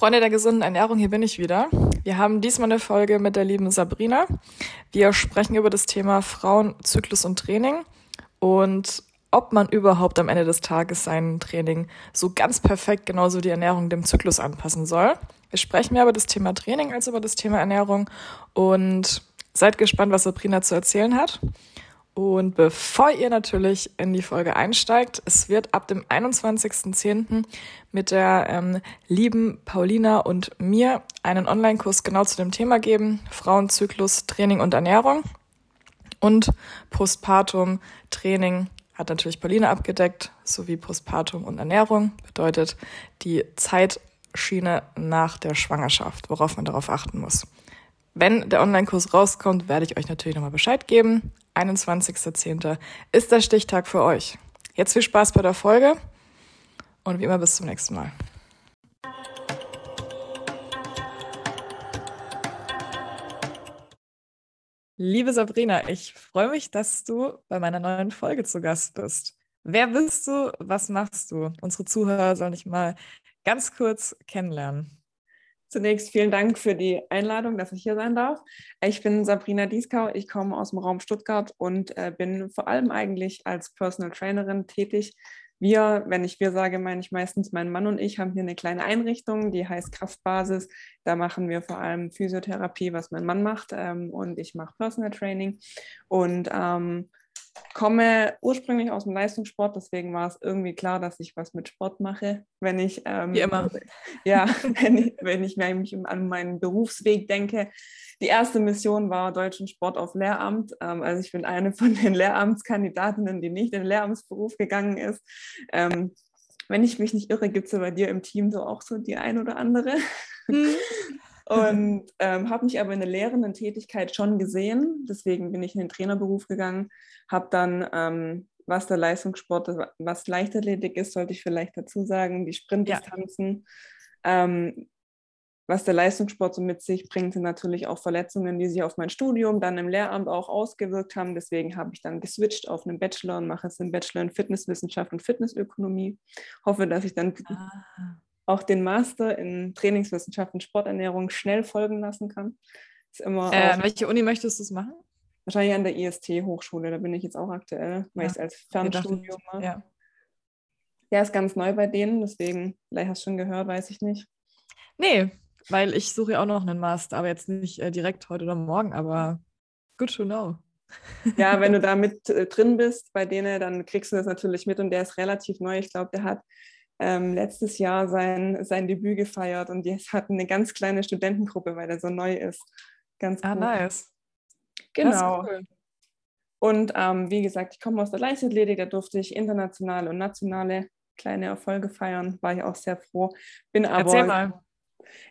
Freunde der gesunden Ernährung, hier bin ich wieder. Wir haben diesmal eine Folge mit der lieben Sabrina. Wir sprechen über das Thema Frauen, Zyklus und Training und ob man überhaupt am Ende des Tages sein Training so ganz perfekt genauso die Ernährung dem Zyklus anpassen soll. Wir sprechen mehr über das Thema Training als über das Thema Ernährung und seid gespannt, was Sabrina zu erzählen hat. Und bevor ihr natürlich in die Folge einsteigt, es wird ab dem 21.10. mit der ähm, lieben Paulina und mir einen Online-Kurs genau zu dem Thema geben. Frauenzyklus, Training und Ernährung. Und Postpartum, Training hat natürlich Paulina abgedeckt, sowie Postpartum und Ernährung. Bedeutet die Zeitschiene nach der Schwangerschaft, worauf man darauf achten muss. Wenn der Online-Kurs rauskommt, werde ich euch natürlich nochmal Bescheid geben. 21.10. ist der Stichtag für euch. Jetzt viel Spaß bei der Folge und wie immer bis zum nächsten Mal. Liebe Sabrina, ich freue mich, dass du bei meiner neuen Folge zu Gast bist. Wer bist du? Was machst du? Unsere Zuhörer sollen dich mal ganz kurz kennenlernen. Zunächst vielen Dank für die Einladung, dass ich hier sein darf. Ich bin Sabrina Dieskau, ich komme aus dem Raum Stuttgart und äh, bin vor allem eigentlich als Personal Trainerin tätig. Wir, wenn ich wir sage, meine ich meistens mein Mann und ich, haben hier eine kleine Einrichtung, die heißt Kraftbasis. Da machen wir vor allem Physiotherapie, was mein Mann macht, ähm, und ich mache Personal Training. Und ähm, komme ursprünglich aus dem Leistungssport, deswegen war es irgendwie klar, dass ich was mit Sport mache. Wenn ich, ähm, Wie immer. Ja, wenn ich, wenn ich mich an meinen Berufsweg denke. Die erste Mission war deutschen Sport auf Lehramt. Ähm, also ich bin eine von den Lehramtskandidatinnen, die nicht in den Lehramtsberuf gegangen ist. Ähm, wenn ich mich nicht irre, gibt es ja bei dir im Team so auch so die ein oder andere. Mhm. Und ähm, habe mich aber in der lehrenden Tätigkeit schon gesehen. Deswegen bin ich in den Trainerberuf gegangen, habe dann, ähm, was der Leistungssport, was Leichtathletik ist, sollte ich vielleicht dazu sagen, die Sprintdistanzen. Ja. Ähm, was der Leistungssport so mit sich bringt, sind natürlich auch Verletzungen, die sich auf mein Studium, dann im Lehramt auch ausgewirkt haben. Deswegen habe ich dann geswitcht auf einen Bachelor und mache jetzt einen Bachelor in Fitnesswissenschaft und Fitnessökonomie. Hoffe, dass ich dann ah auch den Master in Trainingswissenschaften Sporternährung schnell folgen lassen kann. Ist immer äh, an welche Uni möchtest du es machen? Wahrscheinlich an der IST-Hochschule, da bin ich jetzt auch aktuell, weil ja. ich es als Fernstudium mache. Ja. ja, ist ganz neu bei denen, deswegen, vielleicht hast du schon gehört, weiß ich nicht. Nee, weil ich suche ja auch noch einen Master, aber jetzt nicht äh, direkt heute oder morgen, aber good to know. ja, wenn du da mit äh, drin bist bei denen, dann kriegst du das natürlich mit und der ist relativ neu. Ich glaube, der hat ähm, letztes Jahr sein, sein Debüt gefeiert und jetzt hatten eine ganz kleine Studentengruppe, weil er so neu ist. Ganz ah, cool. Ah, nice. Genau. Cool. Und ähm, wie gesagt, ich komme aus der Leichtathletik, da durfte ich internationale und nationale kleine Erfolge feiern, war ich auch sehr froh. Bin aber, Erzähl mal.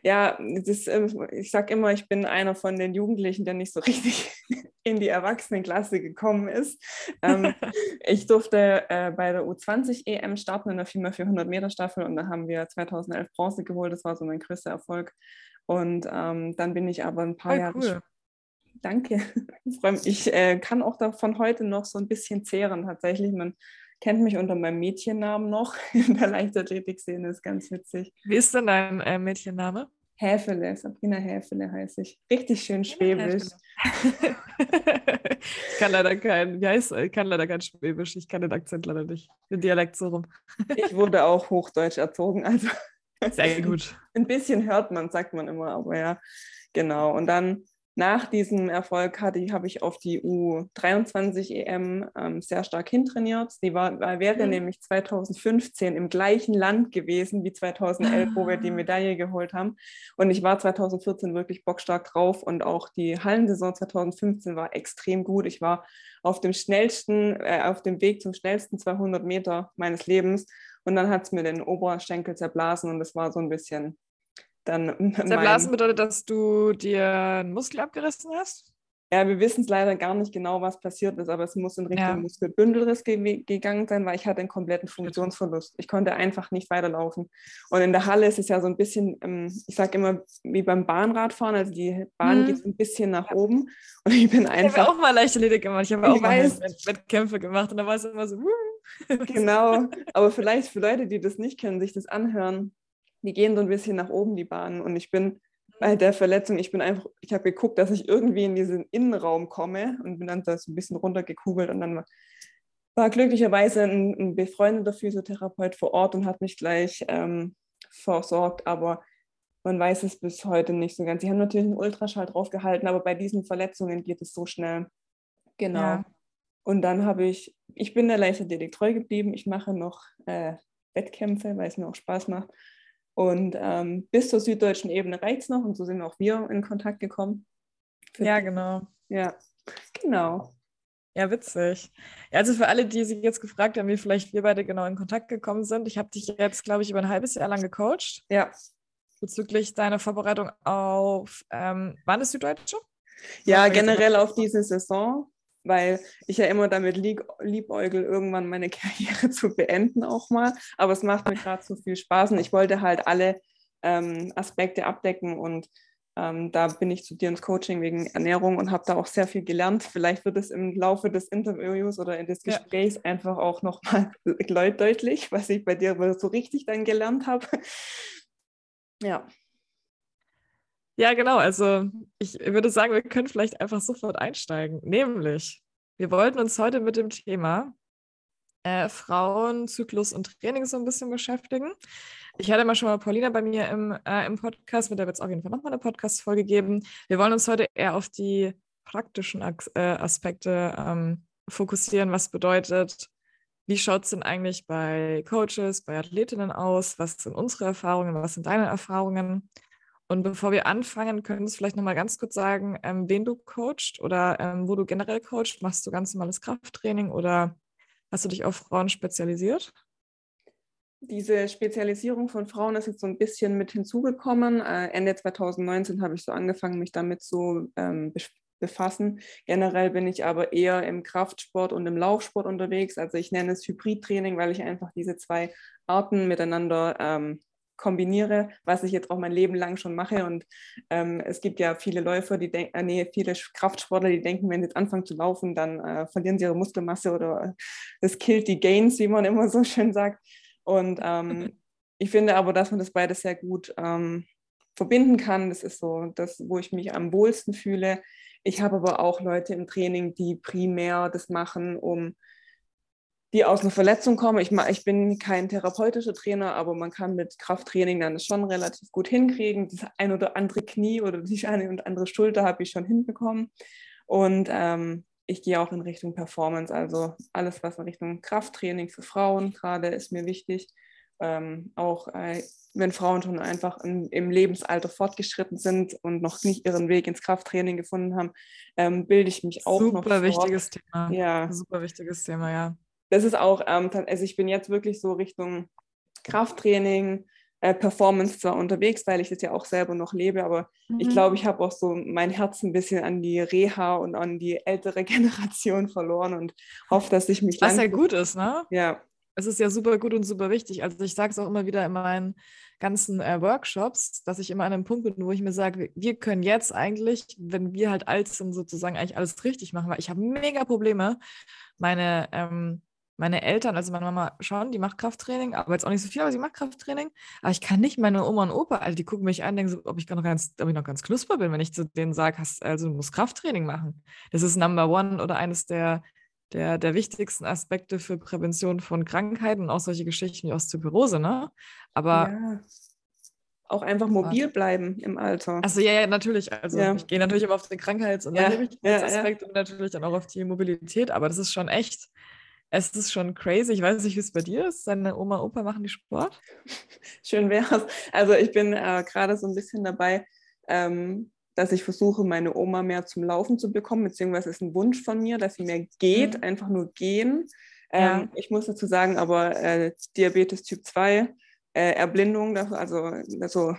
Ja, das, ähm, ich sage immer, ich bin einer von den Jugendlichen, der nicht so richtig in die Erwachsenenklasse gekommen ist. Ähm, ich durfte äh, bei der U20 EM starten in der 4x400 Meter Staffel und da haben wir 2011 Bronze geholt. Das war so mein größter Erfolg. Und ähm, dann bin ich aber ein paar Voll Jahre. Cool. Danke. Ich äh, kann auch davon heute noch so ein bisschen zehren tatsächlich. Man kennt mich unter meinem Mädchennamen noch in der Leichtathletik-Szene, ist ganz witzig. Wie ist denn dein äh, Mädchenname? Häfele, Sabrina Häfele heiße ich. Richtig schön schwäbisch. ich kann leider kein, wie heißt, ich kann leider kein Schwäbisch, ich kann den Akzent leider nicht, den Dialekt so rum. ich wurde auch Hochdeutsch erzogen, also sehr gut. Ein bisschen hört man, sagt man immer, aber ja, genau. Und dann nach diesem Erfolg hatte, habe ich auf die U23 EM ähm, sehr stark hintrainiert. Die war, wäre mhm. nämlich 2015 im gleichen Land gewesen wie 2011, ah. wo wir die ah. Medaille geholt haben. Und ich war 2014 wirklich bockstark drauf und auch die Hallensaison 2015 war extrem gut. Ich war auf dem schnellsten, äh, auf dem Weg zum schnellsten 200 Meter meines Lebens. Und dann hat es mir den Oberschenkel zerblasen und das war so ein bisschen dann. Zerblasen bedeutet, dass du dir einen Muskel abgerissen hast? Ja, wir wissen es leider gar nicht genau, was passiert ist, aber es muss in Richtung ja. Muskelbündelriss ge gegangen sein, weil ich hatte einen kompletten Funktionsverlust. Ich konnte einfach nicht weiterlaufen. Und in der Halle ist es ja so ein bisschen, ähm, ich sage immer, wie beim Bahnradfahren, also die Bahn hm. geht ein bisschen nach oben und ich bin einfach... Ich habe auch mal Leichtathletik gemacht, ich habe auch weiß, mal Wettkämpfe gemacht und da war es immer so... genau, aber vielleicht für Leute, die das nicht kennen, sich das anhören, die gehen so ein bisschen nach oben, die Bahnen. Und ich bin bei der Verletzung, ich bin einfach, ich habe geguckt, dass ich irgendwie in diesen Innenraum komme und bin dann da so ein bisschen runtergekugelt und dann war glücklicherweise ein, ein befreundeter Physiotherapeut vor Ort und hat mich gleich ähm, versorgt, aber man weiß es bis heute nicht so ganz. Sie haben natürlich einen Ultraschall draufgehalten, aber bei diesen Verletzungen geht es so schnell. Genau. Ja. Und dann habe ich, ich bin der Leichtathletik treu geblieben. Ich mache noch äh, Wettkämpfe, weil es mir auch Spaß macht. Und ähm, bis zur süddeutschen Ebene reicht es noch und so sind auch wir in Kontakt gekommen. ja, genau. Ja, genau. Ja, witzig. Ja, also für alle, die sich jetzt gefragt haben, wie vielleicht wir beide genau in Kontakt gekommen sind, ich habe dich jetzt, glaube ich, über ein halbes Jahr lang gecoacht. Ja. Bezüglich deiner Vorbereitung auf, ähm, wann ist Süddeutsche? Ja, generell auf diese Saison, weil ich ja immer damit lieb, liebäugel, irgendwann meine Karriere zu beenden auch mal. Aber es macht mir gerade so viel Spaß und ich wollte halt alle ähm, Aspekte abdecken und ähm, da bin ich zu dir ins Coaching wegen Ernährung und habe da auch sehr viel gelernt. Vielleicht wird es im Laufe des Interviews oder des Gesprächs ja. einfach auch nochmal deutlich, was ich bei dir so richtig dann gelernt habe. Ja. Ja, genau. Also ich würde sagen, wir können vielleicht einfach sofort einsteigen. Nämlich, wir wollten uns heute mit dem Thema äh, Frauen, Zyklus und Training so ein bisschen beschäftigen. Ich hatte mal schon mal Paulina bei mir im, äh, im Podcast, mit der wird es auf jeden Fall nochmal eine Podcast-Folge geben. Wir wollen uns heute eher auf die praktischen As äh, Aspekte ähm, fokussieren, was bedeutet, wie schaut es denn eigentlich bei Coaches, bei Athletinnen aus? Was sind unsere Erfahrungen? Was sind deine Erfahrungen? Und bevor wir anfangen, könntest du vielleicht nochmal ganz kurz sagen, ähm, wen du coachst oder ähm, wo du generell coachst. Machst du ganz normales Krafttraining oder hast du dich auf Frauen spezialisiert? diese Spezialisierung von Frauen ist jetzt so ein bisschen mit hinzugekommen. Äh, Ende 2019 habe ich so angefangen, mich damit zu ähm, befassen. Generell bin ich aber eher im Kraftsport und im Laufsport unterwegs. Also ich nenne es Hybridtraining, weil ich einfach diese zwei Arten miteinander ähm, kombiniere, was ich jetzt auch mein Leben lang schon mache. Und ähm, es gibt ja viele Läufer, die denken, äh, nee, viele Kraftsportler, die denken, wenn sie jetzt anfangen zu laufen, dann äh, verlieren sie ihre Muskelmasse oder es killt die Gains, wie man immer so schön sagt. Und ähm, ich finde aber, dass man das beides sehr gut ähm, verbinden kann. Das ist so das, wo ich mich am wohlsten fühle. Ich habe aber auch Leute im Training, die primär das machen, um die aus einer Verletzung kommen. Ich, ich bin kein therapeutischer Trainer, aber man kann mit Krafttraining dann das schon relativ gut hinkriegen. Das ein oder andere Knie oder die eine und andere Schulter habe ich schon hinbekommen. Und ähm, ich gehe auch in Richtung Performance, also alles, was in Richtung Krafttraining für Frauen gerade ist mir wichtig. Ähm, auch äh, wenn Frauen schon einfach in, im Lebensalter fortgeschritten sind und noch nicht ihren Weg ins Krafttraining gefunden haben, ähm, bilde ich mich auch Super noch. Super wichtiges Thema. Ja. Super wichtiges Thema, ja. Das ist auch, ähm, also ich bin jetzt wirklich so Richtung Krafttraining, äh, Performance zwar unterwegs, weil ich das ja auch selber noch lebe, aber mhm. ich glaube, ich habe auch so mein Herz ein bisschen an die Reha und an die ältere Generation verloren und hoffe, dass ich mich. Was ja gut ist, ne? Ja. Es ist ja super gut und super wichtig. Also ich sage es auch immer wieder in meinen ganzen äh, Workshops, dass ich immer an einem Punkt bin, wo ich mir sage, wir können jetzt eigentlich, wenn wir halt alt sind, sozusagen eigentlich alles richtig machen, weil ich habe mega Probleme, meine ähm, meine Eltern, also meine Mama schon, die macht Krafttraining, aber jetzt auch nicht so viel, aber sie macht Krafttraining. Aber ich kann nicht meine Oma und Opa, also die gucken mich an, denken so, ob ich noch ganz, ob ich noch ganz knusper bin, wenn ich zu denen sage, also du musst Krafttraining machen. Das ist Number One oder eines der, der, der wichtigsten Aspekte für Prävention von Krankheiten und auch solche Geschichten wie Osteoporose, ne? Aber ja. auch einfach mobil bleiben im Alter. Also ja, ja, natürlich. Also ja. ich gehe natürlich immer auf den Krankheits- und ja. Aspekt und natürlich dann auch auf die Mobilität, aber das ist schon echt es ist schon crazy. Ich weiß nicht, wie es bei dir ist. Deine Oma und Opa machen die Sport? Schön wäre es. Also ich bin äh, gerade so ein bisschen dabei, ähm, dass ich versuche, meine Oma mehr zum Laufen zu bekommen, beziehungsweise ist ein Wunsch von mir, dass sie mehr geht, mhm. einfach nur gehen. Ähm, ja. Ich muss dazu sagen, aber äh, Diabetes Typ 2, äh, Erblindung, also, also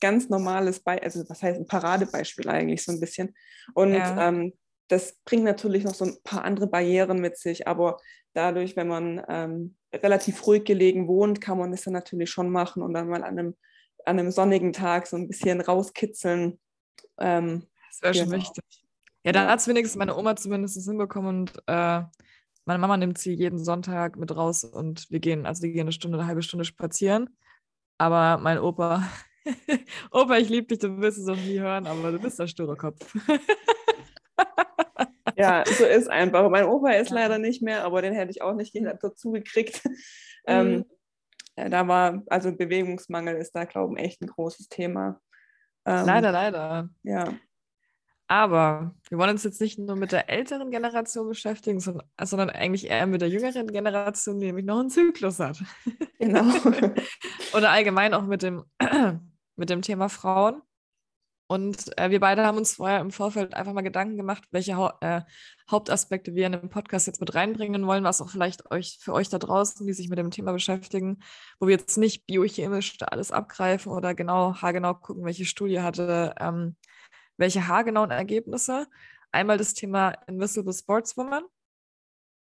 ganz normales Beispiel, also was heißt ein Paradebeispiel eigentlich so ein bisschen. Und ja. ähm, das bringt natürlich noch so ein paar andere Barrieren mit sich, aber dadurch, wenn man ähm, relativ ruhig gelegen wohnt, kann man das dann natürlich schon machen und dann mal an einem, an einem sonnigen Tag so ein bisschen rauskitzeln. Ähm, das wäre schon genau. wichtig. Ja, da hat es wenigstens meine Oma zumindest hinbekommen und äh, meine Mama nimmt sie jeden Sonntag mit raus und wir gehen, also wir gehen eine Stunde, eine halbe Stunde spazieren. Aber mein Opa, Opa, ich liebe dich, du wirst es auch nie hören, aber du bist der sture Kopf. ja, so ist einfach. Mein Opa ist leider nicht mehr, aber den hätte ich auch nicht dazu gekriegt. Mhm. Ähm, da war, also Bewegungsmangel ist da, glaube ich, echt ein großes Thema. Ähm, leider, leider. Ja. Aber wir wollen uns jetzt nicht nur mit der älteren Generation beschäftigen, sondern, sondern eigentlich eher mit der jüngeren Generation, die nämlich noch einen Zyklus hat. Genau. Oder allgemein auch mit dem, mit dem Thema Frauen. Und äh, wir beide haben uns vorher im Vorfeld einfach mal Gedanken gemacht, welche ha äh, Hauptaspekte wir in den Podcast jetzt mit reinbringen wollen, was auch vielleicht euch für euch da draußen, die sich mit dem Thema beschäftigen, wo wir jetzt nicht biochemisch alles abgreifen oder genau haargenau gucken, welche Studie hatte, ähm, welche haargenauen Ergebnisse. Einmal das Thema Invisible Sportswoman,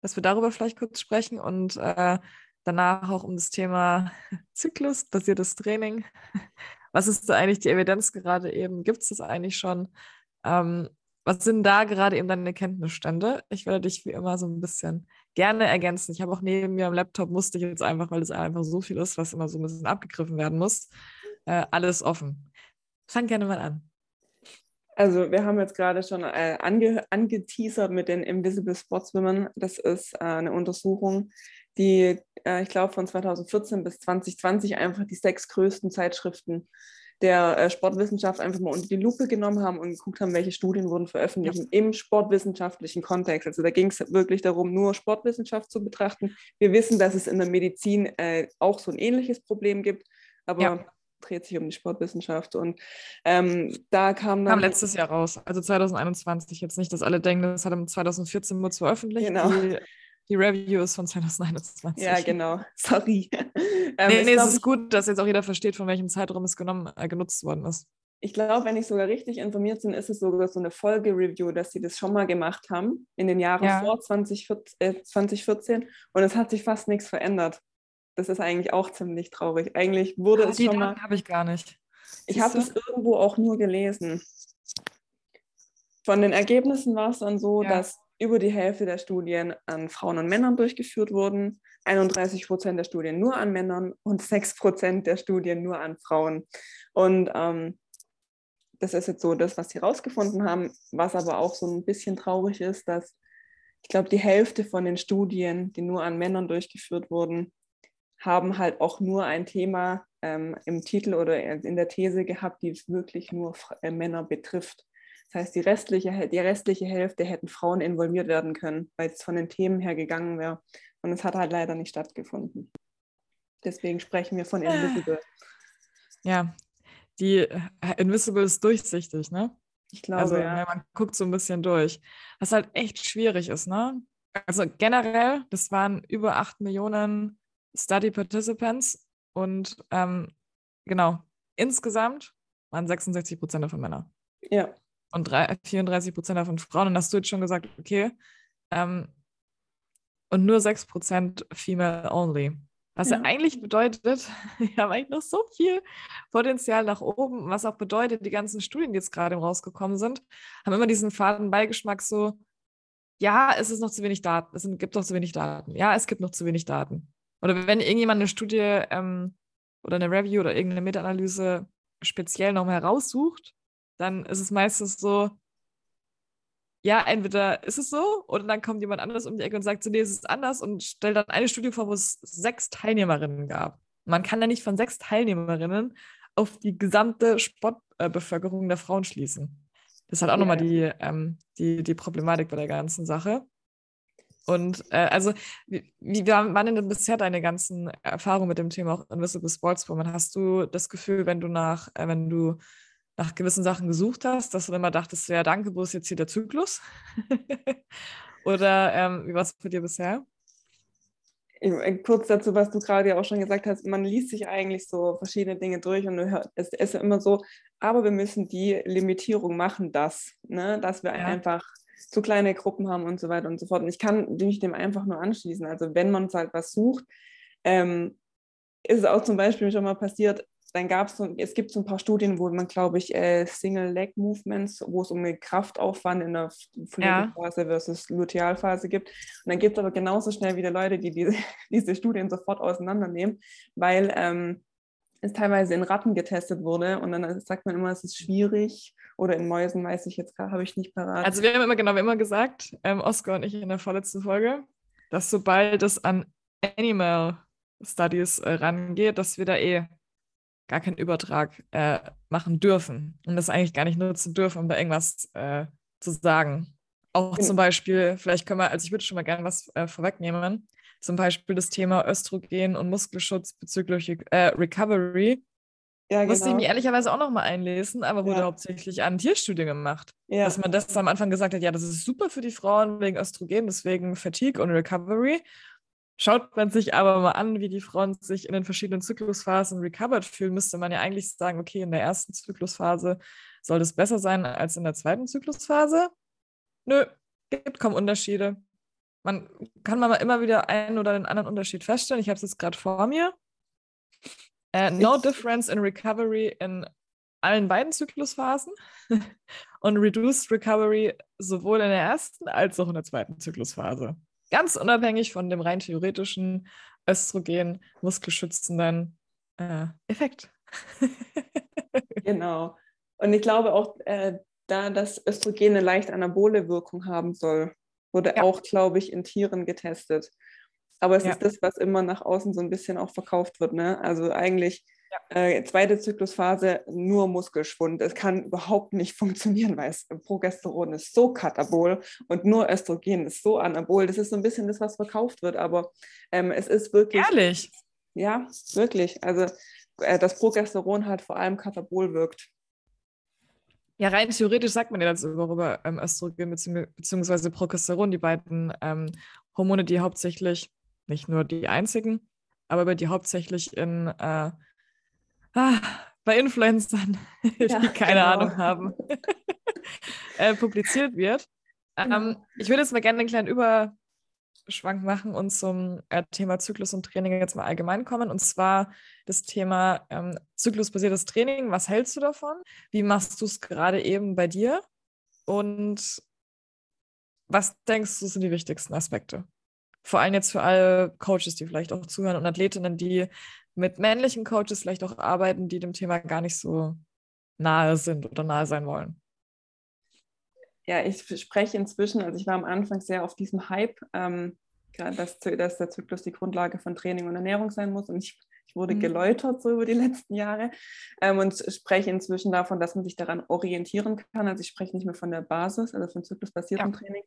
dass wir darüber vielleicht kurz sprechen und äh, danach auch um das Thema Zyklus, basiertes Training, was ist da eigentlich die Evidenz gerade eben? Gibt es das eigentlich schon? Ähm, was sind da gerade eben deine Kenntnisstände? Ich werde dich wie immer so ein bisschen gerne ergänzen. Ich habe auch neben mir am Laptop, musste ich jetzt einfach, weil es einfach so viel ist, was immer so ein bisschen abgegriffen werden muss, äh, alles offen. Fang gerne mal an. Also wir haben jetzt gerade schon äh, ange angeteasert mit den Invisible Sportswomen. Das ist äh, eine Untersuchung, die, äh, ich glaube, von 2014 bis 2020 einfach die sechs größten Zeitschriften der äh, Sportwissenschaft einfach mal unter die Lupe genommen haben und geguckt haben, welche Studien wurden veröffentlicht ja. im sportwissenschaftlichen Kontext. Also da ging es wirklich darum, nur Sportwissenschaft zu betrachten. Wir wissen, dass es in der Medizin äh, auch so ein ähnliches Problem gibt, aber ja. dreht sich um die Sportwissenschaft. Und ähm, da kam dann. Kam letztes Jahr raus, also 2021. Jetzt nicht, dass alle denken, das hat im 2014 nur veröffentlicht. Genau. Die die Review ist von 2021. Ja, genau. Sorry. ähm, nee, nee, glaub, es ist gut, dass jetzt auch jeder versteht, von welchem Zeitraum es genommen, äh, genutzt worden ist. Ich glaube, wenn ich sogar richtig informiert bin, ist es sogar so eine Folge-Review, dass sie das schon mal gemacht haben in den Jahren ja. vor 2014, äh, 2014 und es hat sich fast nichts verändert. Das ist eigentlich auch ziemlich traurig. Eigentlich wurde Ach, es schon mal. habe ich gar nicht. Ich habe es irgendwo auch nur gelesen. Von den Ergebnissen war es dann so, ja. dass über die Hälfte der Studien an Frauen und Männern durchgeführt wurden, 31 Prozent der Studien nur an Männern und 6 Prozent der Studien nur an Frauen. Und ähm, das ist jetzt so das, was sie herausgefunden haben, was aber auch so ein bisschen traurig ist, dass ich glaube, die Hälfte von den Studien, die nur an Männern durchgeführt wurden, haben halt auch nur ein Thema ähm, im Titel oder in der These gehabt, die wirklich nur äh, Männer betrifft. Das heißt, die restliche, die restliche Hälfte hätten Frauen involviert werden können, weil es von den Themen her gegangen wäre. Und es hat halt leider nicht stattgefunden. Deswegen sprechen wir von Invisible. Ja, die äh, Invisible ist durchsichtig, ne? Ich glaube, also, ja. man guckt so ein bisschen durch. Was halt echt schwierig ist, ne? Also generell, das waren über 8 Millionen Study Participants und ähm, genau, insgesamt waren 66 Prozent davon Männer. Ja und 34 Prozent davon Frauen. Und hast du jetzt schon gesagt, okay, ähm, und nur 6 Prozent female only. Was ja. ja. eigentlich bedeutet, wir haben eigentlich noch so viel Potenzial nach oben, was auch bedeutet, die ganzen Studien, die jetzt gerade rausgekommen sind, haben immer diesen faden Beigeschmack so, ja, es ist noch zu wenig Daten, es gibt noch zu wenig Daten, ja, es gibt noch zu wenig Daten. Oder wenn irgendjemand eine Studie ähm, oder eine Review oder irgendeine Meta-Analyse speziell nochmal heraussucht, dann ist es meistens so, ja, entweder ist es so oder dann kommt jemand anders um die Ecke und sagt so, nee, es ist anders und stellt dann eine Studie vor, wo es sechs Teilnehmerinnen gab. Man kann ja nicht von sechs Teilnehmerinnen auf die gesamte Sportbevölkerung der Frauen schließen. Das ist halt auch ja. nochmal die, ähm, die, die Problematik bei der ganzen Sache. Und äh, also, wie, wie waren denn bisher deine ganzen Erfahrungen mit dem Thema auch Invisible Sportswoman? Hast du das Gefühl, wenn du nach, äh, wenn du nach gewissen Sachen gesucht hast, dass du immer dachtest, ja, danke, wo ist jetzt hier der Zyklus? Oder ähm, wie war es für dir bisher? Äh, kurz dazu, was du gerade ja auch schon gesagt hast, man liest sich eigentlich so verschiedene Dinge durch und hört, es ist ja immer so, aber wir müssen die Limitierung machen, dass, ne, dass wir ja. einfach zu kleine Gruppen haben und so weiter und so fort. Und ich kann mich dem einfach nur anschließen. Also wenn man halt was sucht, ähm, ist es auch zum Beispiel schon mal passiert, dann gab es so, es gibt so ein paar Studien, wo man, glaube ich, äh, Single-Leg-Movements, wo es um den Kraftaufwand in der Pflegephase ja. versus Lutealphase gibt. Und dann gibt es aber genauso schnell wieder Leute, die diese, diese Studien sofort auseinandernehmen, weil ähm, es teilweise in Ratten getestet wurde und dann sagt man immer, es ist schwierig oder in Mäusen weiß ich jetzt gerade, habe ich nicht parat. Also wir haben immer genau, wir haben immer gesagt, ähm, Oscar und ich in der vorletzten Folge, dass sobald es an Animal Studies äh, rangeht, dass wir da eh gar keinen Übertrag äh, machen dürfen und das eigentlich gar nicht nutzen dürfen, um da irgendwas äh, zu sagen. Auch zum Beispiel, vielleicht können wir, also ich würde schon mal gerne was äh, vorwegnehmen, zum Beispiel das Thema Östrogen und Muskelschutz bezüglich äh, Recovery. Ja, genau. Musste ich mich ehrlicherweise auch noch mal einlesen, aber wurde ja. hauptsächlich an Tierstudien gemacht. Ja. Dass man das am Anfang gesagt hat, ja, das ist super für die Frauen wegen Östrogen, deswegen Fatigue und Recovery. Schaut man sich aber mal an, wie die Frauen sich in den verschiedenen Zyklusphasen recovered fühlen, müsste man ja eigentlich sagen, okay, in der ersten Zyklusphase soll das besser sein als in der zweiten Zyklusphase. Nö, gibt kaum Unterschiede. Man kann mal immer wieder einen oder den anderen Unterschied feststellen. Ich habe es jetzt gerade vor mir. Uh, no difference in recovery in allen beiden Zyklusphasen und reduced recovery sowohl in der ersten als auch in der zweiten Zyklusphase. Ganz unabhängig von dem rein theoretischen Östrogen muskelschützenden äh, Effekt. genau. Und ich glaube auch, äh, da das Östrogen eine leicht anabole Wirkung haben soll, wurde ja. auch, glaube ich, in Tieren getestet. Aber es ja. ist das, was immer nach außen so ein bisschen auch verkauft wird. Ne? Also eigentlich. Äh, zweite Zyklusphase nur Muskelschwund. Es kann überhaupt nicht funktionieren, weil es, Progesteron ist so katabol und nur Östrogen ist so anabol. Das ist so ein bisschen das, was verkauft wird. Aber ähm, es ist wirklich. Ehrlich? Ja, wirklich. Also äh, das Progesteron halt vor allem katabol wirkt. Ja, rein theoretisch sagt man ja dazu über ähm, Östrogen bzw. Progesteron, die beiden ähm, Hormone, die hauptsächlich, nicht nur die einzigen, aber die hauptsächlich in äh, ah, bei Influencern, die ja, keine genau. Ahnung haben, äh, publiziert wird. Genau. Ähm, ich würde jetzt mal gerne einen kleinen Über Schwank machen und zum äh, Thema Zyklus und Training jetzt mal allgemein kommen. Und zwar das Thema ähm, zyklusbasiertes Training. Was hältst du davon? Wie machst du es gerade eben bei dir? Und was denkst du sind die wichtigsten Aspekte? Vor allem jetzt für alle Coaches, die vielleicht auch zuhören und Athletinnen, die mit männlichen Coaches vielleicht auch arbeiten, die dem Thema gar nicht so nahe sind oder nahe sein wollen ja, ich spreche inzwischen, also ich war am Anfang sehr auf diesem Hype, ähm, dass, dass der Zyklus die Grundlage von Training und Ernährung sein muss. Und ich, ich wurde mhm. geläutert so über die letzten Jahre ähm, und spreche inzwischen davon, dass man sich daran orientieren kann. Also ich spreche nicht mehr von der Basis, also von zyklusbasiertem ja. Training,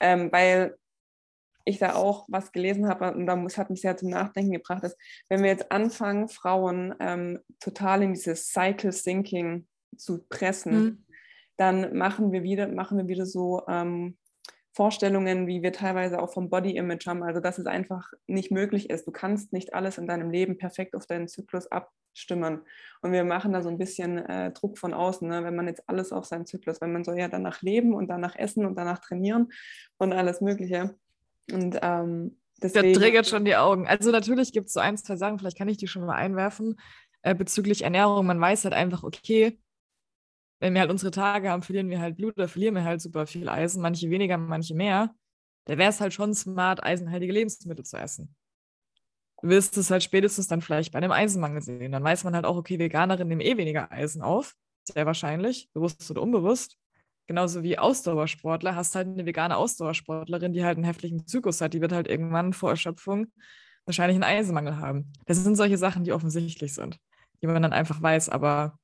ähm, weil ich da auch was gelesen habe und da muss, hat mich sehr zum Nachdenken gebracht, dass wenn wir jetzt anfangen, Frauen ähm, total in dieses Cycle Thinking zu pressen, mhm dann machen wir wieder, machen wir wieder so ähm, Vorstellungen, wie wir teilweise auch vom Body Image haben, also dass es einfach nicht möglich ist. Du kannst nicht alles in deinem Leben perfekt auf deinen Zyklus abstimmen. Und wir machen da so ein bisschen äh, Druck von außen, ne? wenn man jetzt alles auf seinen Zyklus, weil man soll ja danach leben und danach essen und danach trainieren und alles Mögliche. Und ähm, deswegen. Der triggert schon die Augen. Also natürlich gibt es so ein, zwei Sachen, vielleicht kann ich die schon mal einwerfen, äh, bezüglich Ernährung. Man weiß halt einfach, okay, wenn wir halt unsere Tage haben, verlieren wir halt Blut oder verlieren wir halt super viel Eisen, manche weniger, manche mehr. Da wäre es halt schon smart, eisenhaltige Lebensmittel zu essen. Du wirst es halt spätestens dann vielleicht bei einem Eisenmangel sehen. Dann weiß man halt auch, okay, Veganerinnen nehmen eh weniger Eisen auf. Sehr wahrscheinlich, bewusst oder unbewusst. Genauso wie Ausdauersportler. Hast halt eine vegane Ausdauersportlerin, die halt einen heftigen Zyklus hat. Die wird halt irgendwann vor Erschöpfung wahrscheinlich einen Eisenmangel haben. Das sind solche Sachen, die offensichtlich sind, die man dann einfach weiß. Aber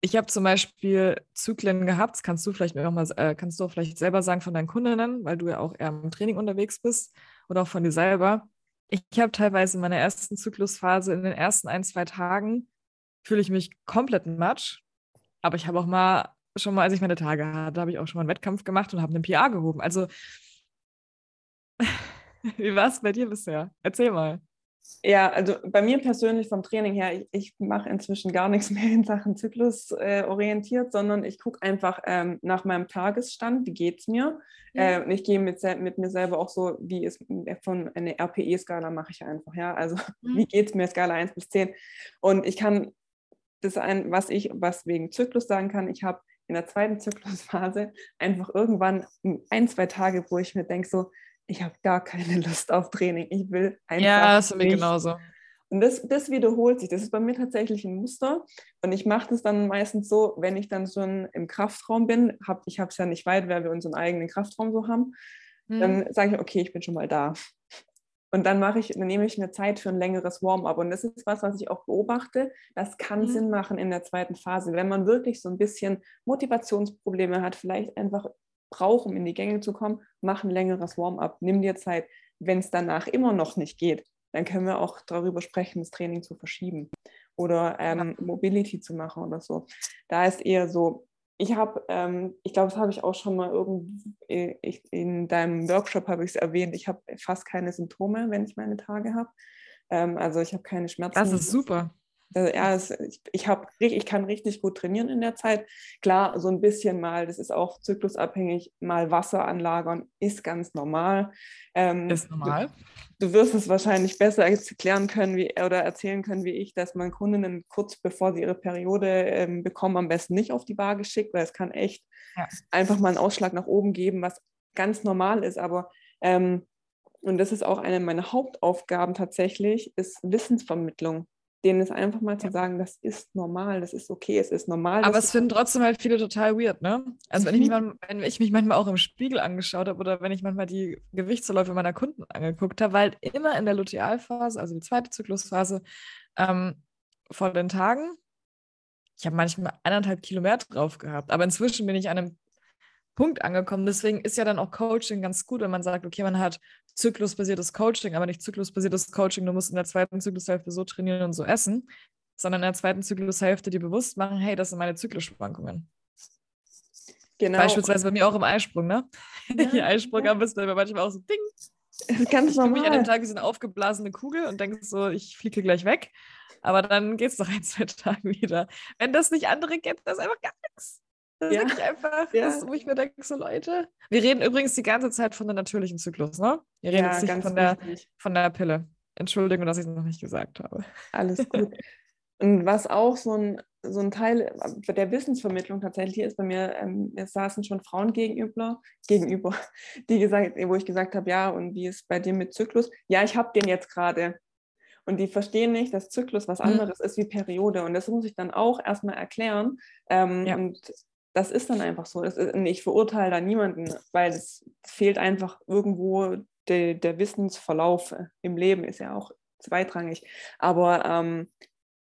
ich habe zum Beispiel Zyklen gehabt, kannst du vielleicht noch mal, äh, kannst du vielleicht selber sagen von deinen Kundinnen, weil du ja auch eher im Training unterwegs bist oder auch von dir selber. Ich habe teilweise in meiner ersten Zyklusphase in den ersten ein, zwei Tagen fühle ich mich komplett matsch. Aber ich habe auch mal, schon mal, als ich meine Tage hatte, habe ich auch schon mal einen Wettkampf gemacht und habe einen PA gehoben. Also, wie war es bei dir bisher? Erzähl mal. Ja, also bei mir persönlich vom Training her, ich, ich mache inzwischen gar nichts mehr in Sachen Zyklus äh, orientiert, sondern ich gucke einfach ähm, nach meinem Tagesstand, wie geht es mir. Ja. Äh, ich gehe mit, mit mir selber auch so, wie ist von eine RPE-Skala mache ich einfach, ja. Also mhm. wie geht es mir, Skala 1 bis 10. Und ich kann das ein, was ich, was wegen Zyklus sagen kann, ich habe in der zweiten Zyklusphase einfach irgendwann ein, zwei Tage, wo ich mir denke, so, ich habe gar keine Lust auf Training. Ich will einfach. Ja, das ist mir genauso. Und das, das wiederholt sich. Das ist bei mir tatsächlich ein Muster. Und ich mache das dann meistens so, wenn ich dann schon im Kraftraum bin, hab, ich habe es ja nicht weit, weil wir unseren eigenen Kraftraum so haben, mhm. dann sage ich, okay, ich bin schon mal da. Und dann mache ich, dann nehme ich mir Zeit für ein längeres Warm-up. Und das ist was, was ich auch beobachte. Das kann mhm. Sinn machen in der zweiten Phase. Wenn man wirklich so ein bisschen Motivationsprobleme hat, vielleicht einfach braucht, um in die Gänge zu kommen, mach ein längeres Warm-up. Nimm dir Zeit. Wenn es danach immer noch nicht geht, dann können wir auch darüber sprechen, das Training zu verschieben oder ähm, Mobility zu machen oder so. Da ist eher so, ich habe, ähm, ich glaube, das habe ich auch schon mal irgendwie in deinem Workshop habe ich es erwähnt. Ich habe fast keine Symptome, wenn ich meine Tage habe. Ähm, also ich habe keine Schmerzen. Das ist super. Ja, es, ich, ich, hab, ich kann richtig gut trainieren in der Zeit. Klar, so ein bisschen mal, das ist auch zyklusabhängig, mal Wasser anlagern ist ganz normal. Ähm, ist normal. Du, du, wirst es wahrscheinlich besser erklären können wie, oder erzählen können wie ich, dass man Kundinnen kurz bevor sie ihre Periode ähm, bekommen, am besten nicht auf die Waage schickt, weil es kann echt ja. einfach mal einen Ausschlag nach oben geben, was ganz normal ist. Aber ähm, und das ist auch eine meiner Hauptaufgaben tatsächlich, ist Wissensvermittlung denen ist einfach mal zu sagen, das ist normal, das ist okay, es ist normal. Aber es finden trotzdem halt viele total weird, ne? Also wenn ich, mich, wenn ich mich manchmal auch im Spiegel angeschaut habe oder wenn ich manchmal die Gewichtsverläufe meiner Kunden angeguckt habe, weil immer in der Lutealphase, also die zweite Zyklusphase, ähm, vor den Tagen, ich habe manchmal eineinhalb Kilo mehr drauf gehabt, aber inzwischen bin ich an einem Punkt angekommen. Deswegen ist ja dann auch Coaching ganz gut, wenn man sagt, okay, man hat zyklusbasiertes Coaching, aber nicht zyklusbasiertes Coaching, du musst in der zweiten Zyklushälfte so trainieren und so essen, sondern in der zweiten Zyklushälfte dir bewusst machen, hey, das sind meine Zyklusschwankungen. Genau. Beispielsweise bei mir auch im Eisprung, ne? Ja, Die Eisprung ja. bist du manchmal auch so Ding. Ganz ich normal. mich an dem Tag wie so eine aufgeblasene Kugel und denke so, ich fliege gleich weg. Aber dann geht es doch ein, zwei Tage wieder. Wenn das nicht andere gibt, das ist einfach gar nichts. Das ja. ist wirklich einfach, ja. das, wo ich mir denke, so Leute. Wir reden übrigens die ganze Zeit von der natürlichen Zyklus, ne? Wir reden ja, jetzt nicht von der, von der Pille. Entschuldigung, dass ich es noch nicht gesagt habe. Alles gut. Und was auch so ein, so ein Teil der Wissensvermittlung tatsächlich ist, bei mir, ähm, es saßen schon Frauen gegenüber, gegenüber, die gesagt, wo ich gesagt habe, ja, und wie ist bei dir mit Zyklus? Ja, ich habe den jetzt gerade. Und die verstehen nicht, dass Zyklus was mhm. anderes mhm. ist wie Periode. Und das muss ich dann auch erstmal erklären. Ähm, ja. Und das ist dann einfach so. Ist, ich verurteile da niemanden, weil es fehlt einfach irgendwo de, der Wissensverlauf im Leben, ist ja auch zweitrangig. Aber ähm,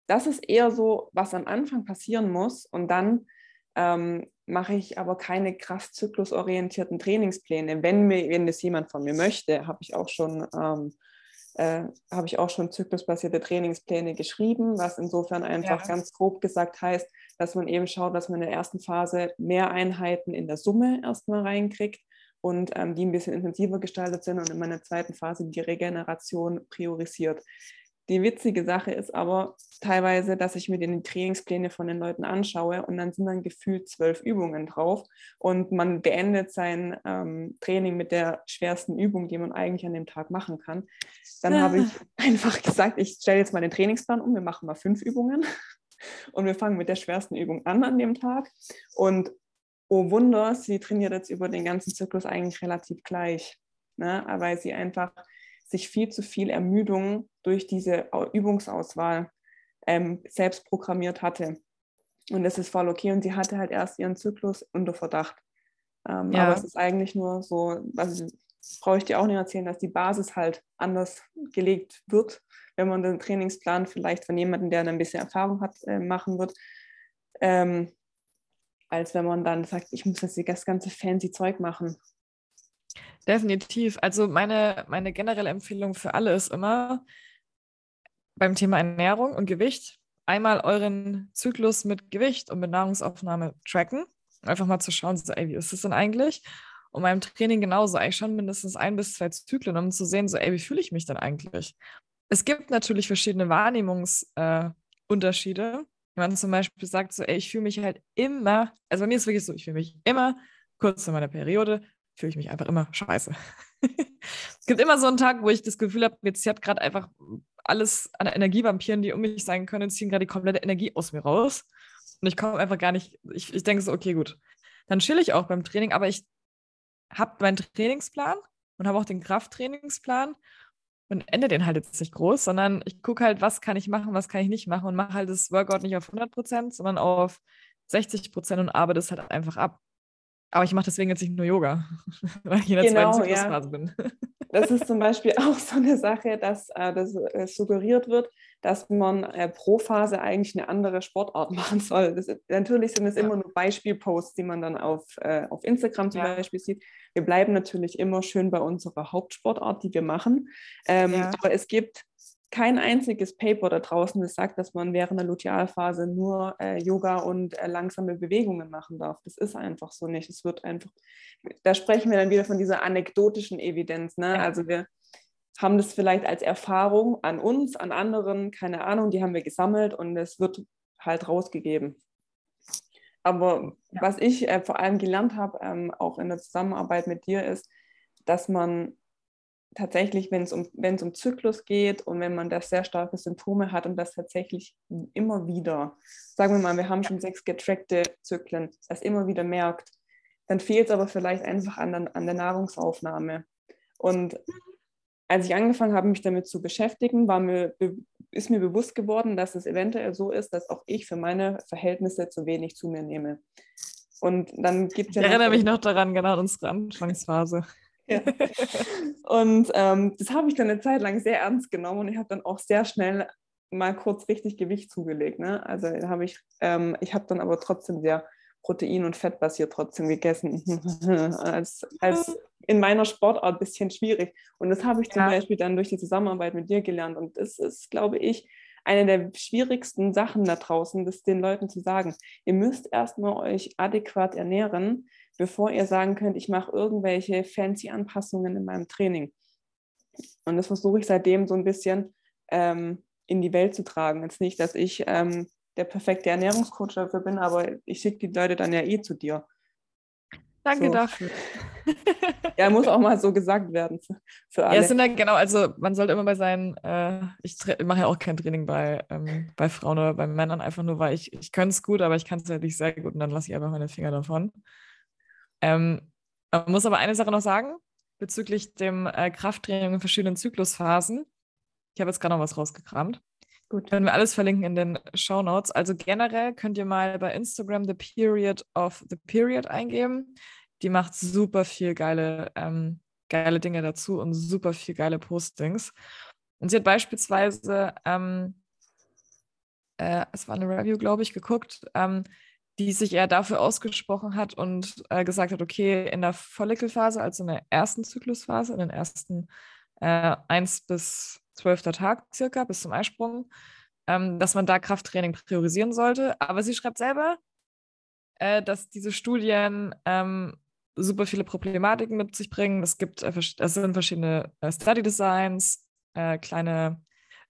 das ist eher so, was am Anfang passieren muss und dann ähm, mache ich aber keine krass zyklusorientierten Trainingspläne. Wenn, mir, wenn das jemand von mir möchte, habe ich auch schon ähm, äh, habe ich auch schon zyklusbasierte Trainingspläne geschrieben, was insofern einfach ja. ganz grob gesagt heißt, dass man eben schaut, dass man in der ersten Phase mehr Einheiten in der Summe erstmal reinkriegt und ähm, die ein bisschen intensiver gestaltet sind und in meiner zweiten Phase die Regeneration priorisiert. Die witzige Sache ist aber teilweise, dass ich mir die Trainingspläne von den Leuten anschaue und dann sind dann gefühlt zwölf Übungen drauf und man beendet sein ähm, Training mit der schwersten Übung, die man eigentlich an dem Tag machen kann. Dann ja. habe ich einfach gesagt, ich stelle jetzt mal den Trainingsplan um, wir machen mal fünf Übungen und wir fangen mit der schwersten Übung an an dem Tag und oh Wunder, sie trainiert jetzt über den ganzen Zyklus eigentlich relativ gleich, ne? weil sie einfach sich viel zu viel Ermüdung durch diese Übungsauswahl ähm, selbst programmiert hatte. Und das ist voll okay. Und sie hatte halt erst ihren Zyklus unter Verdacht. Ähm, ja. Aber es ist eigentlich nur so, also brauche ich dir auch nicht erzählen, dass die Basis halt anders gelegt wird, wenn man den Trainingsplan vielleicht von jemandem, der ein bisschen Erfahrung hat, äh, machen wird, ähm, als wenn man dann sagt, ich muss jetzt das ganze fancy Zeug machen. Definitiv. Also meine, meine generelle Empfehlung für alle ist immer beim Thema Ernährung und Gewicht einmal euren Zyklus mit Gewicht und mit Nahrungsaufnahme tracken. Einfach mal zu schauen, so, ey, wie ist es denn eigentlich? Und beim Training genauso, eigentlich schon mindestens ein bis zwei Zyklen, um zu sehen, so, ey, wie fühle ich mich denn eigentlich? Es gibt natürlich verschiedene Wahrnehmungsunterschiede. Äh, Wenn man zum Beispiel sagt, so, ey, ich fühle mich halt immer, also bei mir ist es wirklich so, ich fühle mich immer kurz vor meiner Periode, fühle ich mich einfach immer scheiße. es gibt immer so einen Tag, wo ich das Gefühl habe, jetzt hat gerade einfach alles an Energievampiren, die um mich sein können, ziehen gerade die komplette Energie aus mir raus. Und ich komme einfach gar nicht, ich, ich denke so, okay, gut. Dann chill ich auch beim Training, aber ich habe meinen Trainingsplan und habe auch den Krafttrainingsplan und ende den halt jetzt nicht groß, sondern ich gucke halt, was kann ich machen, was kann ich nicht machen und mache halt das Workout nicht auf 100 Prozent, sondern auf 60 Prozent und arbeite es halt einfach ab. Aber ich mache deswegen jetzt nicht nur Yoga, weil ich in der genau, zweiten Zyklusphase ja. bin. Das ist zum Beispiel auch so eine Sache, dass äh, das äh, suggeriert wird, dass man äh, pro Phase eigentlich eine andere Sportart machen soll. Das, natürlich sind es ja. immer nur Beispielposts, die man dann auf, äh, auf Instagram zum ja. Beispiel sieht. Wir bleiben natürlich immer schön bei unserer Hauptsportart, die wir machen. Ähm, aber es gibt kein einziges Paper da draußen, das sagt, dass man während der Lutealphase nur äh, Yoga und äh, langsame Bewegungen machen darf. Das ist einfach so nicht. Es wird einfach, da sprechen wir dann wieder von dieser anekdotischen Evidenz. Ne? Ja. Also wir haben das vielleicht als Erfahrung an uns, an anderen, keine Ahnung, die haben wir gesammelt und es wird halt rausgegeben. Aber ja. was ich äh, vor allem gelernt habe, ähm, auch in der Zusammenarbeit mit dir, ist, dass man tatsächlich, wenn es um, um Zyklus geht und wenn man da sehr starke Symptome hat und das tatsächlich immer wieder, sagen wir mal, wir haben schon sechs getrackte Zyklen, das immer wieder merkt, dann fehlt es aber vielleicht einfach an der, an der Nahrungsaufnahme. Und als ich angefangen habe, mich damit zu beschäftigen, war mir, ist mir bewusst geworden, dass es eventuell so ist, dass auch ich für meine Verhältnisse zu wenig zu mir nehme. Und dann gibt es ja. Ich erinnere mich noch daran, genau, unsere Anfangsphase. Ja. Und ähm, das habe ich dann eine Zeit lang sehr ernst genommen und ich habe dann auch sehr schnell mal kurz richtig Gewicht zugelegt. Ne? Also habe ich, ähm, ich habe dann aber trotzdem sehr protein- und fettbasiert trotzdem gegessen. als, als in meiner Sportart ein bisschen schwierig. Und das habe ich zum ja. Beispiel dann durch die Zusammenarbeit mit dir gelernt. Und das ist, glaube ich, eine der schwierigsten Sachen da draußen, das den Leuten zu sagen. Ihr müsst erstmal euch adäquat ernähren, bevor ihr sagen könnt, ich mache irgendwelche fancy Anpassungen in meinem Training. Und das versuche ich seitdem so ein bisschen ähm, in die Welt zu tragen. Jetzt nicht, dass ich ähm, der perfekte Ernährungscoach dafür bin, aber ich schicke die Leute dann ja eh zu dir. Danke so. dafür. ja, muss auch mal so gesagt werden für alle. Ja, es sind ja genau, also man sollte immer bei seinen, äh, ich mache ja auch kein Training bei, ähm, bei Frauen oder bei Männern, einfach nur, weil ich, ich könnte es gut, aber ich kann es halt nicht sehr gut und dann lasse ich einfach meine Finger davon. Ähm, man muss aber eine Sache noch sagen, bezüglich dem äh, Krafttraining in verschiedenen Zyklusphasen. Ich habe jetzt gerade noch was rausgekramt. Gut. Können wir alles verlinken in den Show Notes. Also generell könnt ihr mal bei Instagram The Period of the Period eingeben. Die macht super viel geile, ähm, geile Dinge dazu und super viel geile Postings. Und sie hat beispielsweise, ähm, äh, es war eine Review, glaube ich, geguckt, ähm, die sich eher dafür ausgesprochen hat und äh, gesagt hat, okay, in der Follikelphase, also in der ersten Zyklusphase, in den ersten äh, 1 bis 12. Tag circa, bis zum Eisprung, ähm, dass man da Krafttraining priorisieren sollte. Aber sie schreibt selber, äh, dass diese Studien ähm, super viele Problematiken mit sich bringen. Es gibt, äh, es sind verschiedene äh, Study Designs, äh, kleine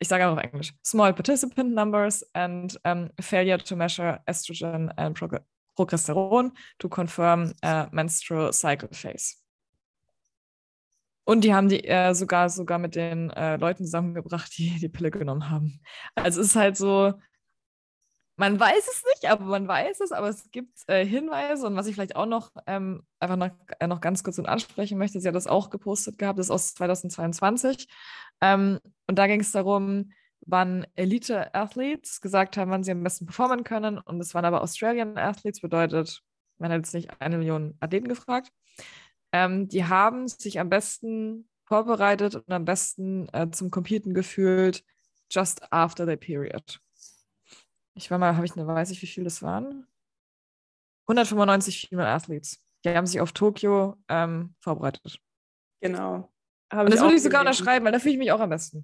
ich sage auch auf Englisch, small participant numbers and um, failure to measure estrogen and prog Progesteron to confirm uh, menstrual cycle phase. Und die haben die äh, sogar, sogar mit den äh, Leuten zusammengebracht, die die Pille genommen haben. Also es ist halt so, man weiß es nicht, aber man weiß es, aber es gibt äh, Hinweise und was ich vielleicht auch noch ähm, einfach noch, äh, noch ganz kurz ansprechen möchte, sie hat das auch gepostet gehabt, das ist aus 2022 ähm, und da ging es darum, wann Elite-Athletes gesagt haben, wann sie am besten performen können. Und es waren aber Australian Athletes, bedeutet, man hat jetzt nicht eine Million Athleten gefragt. Ähm, die haben sich am besten vorbereitet und am besten äh, zum Competen gefühlt just after the period. Ich war mal, habe ich eine, weiß ich, wie viele das waren? 195 Female Athletes. Die haben sich auf Tokio ähm, vorbereitet. Genau. Und das würde ich sogar unterschreiben, weil da fühle ich mich auch am besten.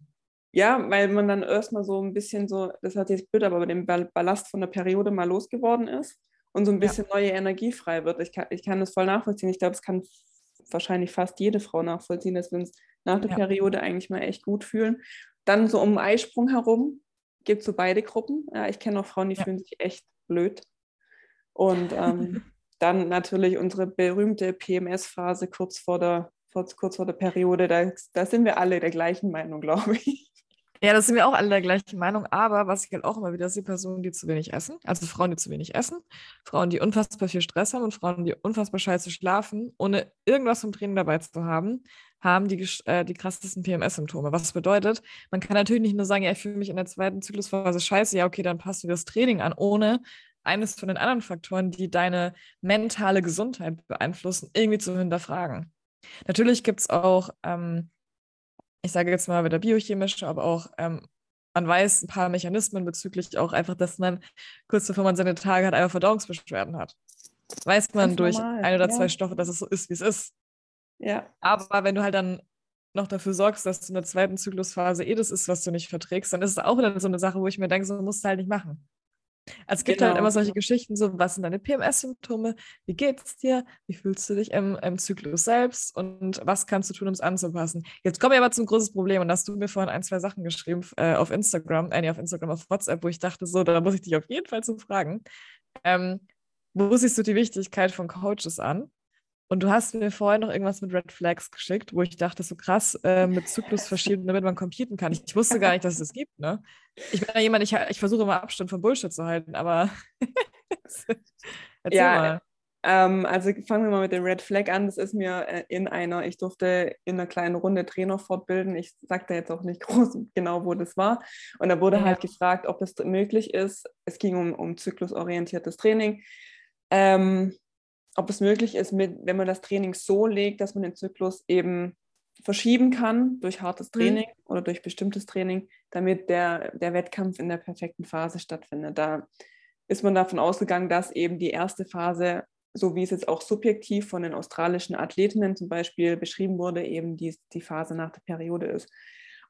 Ja, weil man dann erstmal so ein bisschen so, das hat jetzt blöd, aber den Ballast von der Periode mal losgeworden ist und so ein bisschen ja. neue Energie frei wird. Ich kann, ich kann das voll nachvollziehen. Ich glaube, es kann wahrscheinlich fast jede Frau nachvollziehen, dass wir uns nach der ja. Periode eigentlich mal echt gut fühlen. Dann so um den Eisprung herum gibt es so beide Gruppen. Ja, ich kenne auch Frauen, die ja. fühlen sich echt blöd. Und ähm, dann natürlich unsere berühmte PMS-Phase kurz vor der kurz, kurz vor der Periode, da, da sind wir alle der gleichen Meinung, glaube ich. Ja, da sind wir auch alle der gleichen Meinung. Aber was ich halt auch immer wieder sehe, Personen, die zu wenig essen, also Frauen, die zu wenig essen, Frauen, die unfassbar viel Stress haben und Frauen, die unfassbar scheiße schlafen, ohne irgendwas vom Training dabei zu haben, haben die, äh, die krassesten PMS-Symptome. Was bedeutet, man kann natürlich nicht nur sagen, ja, ich fühle mich in der zweiten Zyklusphase scheiße, ja, okay, dann passt du das Training an, ohne eines von den anderen Faktoren, die deine mentale Gesundheit beeinflussen, irgendwie zu hinterfragen. Natürlich gibt es auch, ähm, ich sage jetzt mal wieder biochemische, aber auch ähm, man weiß ein paar Mechanismen bezüglich auch einfach, dass man kurz bevor man seine Tage hat, einfach Verdauungsbeschwerden hat. Weiß man durch normal. ein oder ja. zwei Stoffe, dass es so ist, wie es ist. Ja. Aber wenn du halt dann noch dafür sorgst, dass du in der zweiten Zyklusphase eh das ist, was du nicht verträgst, dann ist es auch wieder so eine Sache, wo ich mir denke, so musst du halt nicht machen. Also es gibt genau. halt immer solche Geschichten, so was sind deine PMS-Symptome, wie geht es dir, wie fühlst du dich im, im, Zyklus selbst und was kannst du tun, um es anzupassen. Jetzt komme ich aber zum großen Problem und hast du mir vorhin ein, zwei Sachen geschrieben äh, auf Instagram, äh, nee, auf Instagram, auf WhatsApp, wo ich dachte, so, da muss ich dich auf jeden Fall zu fragen. Ähm, wo siehst du die Wichtigkeit von Coaches an? Und du hast mir vorher noch irgendwas mit Red Flags geschickt, wo ich dachte, so krass, äh, mit Zyklus verschieben, damit man competen kann. Ich wusste gar nicht, dass es das gibt, ne? Ich bin ja jemand, ich, ich versuche immer Abstand von Bullshit zu halten, aber erzähl ja, mal. Ähm, also fangen wir mal mit dem Red Flag an. Das ist mir äh, in einer, ich durfte in einer kleinen Runde Trainer fortbilden. Ich sagte jetzt auch nicht groß genau, wo das war. Und da wurde ja. halt gefragt, ob es möglich ist. Es ging um, um zyklusorientiertes Training. Ähm, ob es möglich ist, mit, wenn man das Training so legt, dass man den Zyklus eben verschieben kann durch hartes mhm. Training mhm. oder durch bestimmtes Training, damit der, der Wettkampf in der perfekten Phase stattfindet. Da ist man davon ausgegangen, dass eben die erste Phase, so wie es jetzt auch subjektiv von den australischen Athletinnen zum Beispiel beschrieben wurde, eben die, die Phase nach der Periode ist.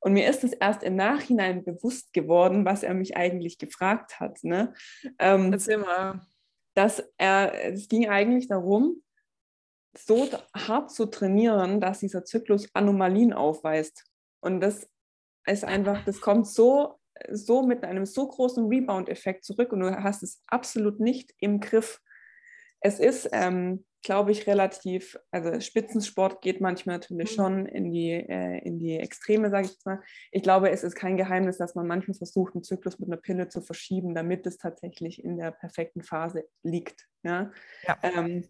Und mir ist es erst im Nachhinein bewusst geworden, was er mich eigentlich gefragt hat. Ne? Ähm, Erzähl mal dass er, es ging eigentlich darum, so hart zu trainieren, dass dieser Zyklus Anomalien aufweist. Und das ist einfach, das kommt so, so mit einem so großen Rebound-Effekt zurück und du hast es absolut nicht im Griff. Es ist, ähm, glaube ich, relativ, also Spitzensport geht manchmal natürlich mhm. schon in die, äh, in die Extreme, sage ich jetzt mal. Ich glaube, es ist kein Geheimnis, dass man manchmal versucht, einen Zyklus mit einer Pille zu verschieben, damit es tatsächlich in der perfekten Phase liegt. Ja? ja. Ähm,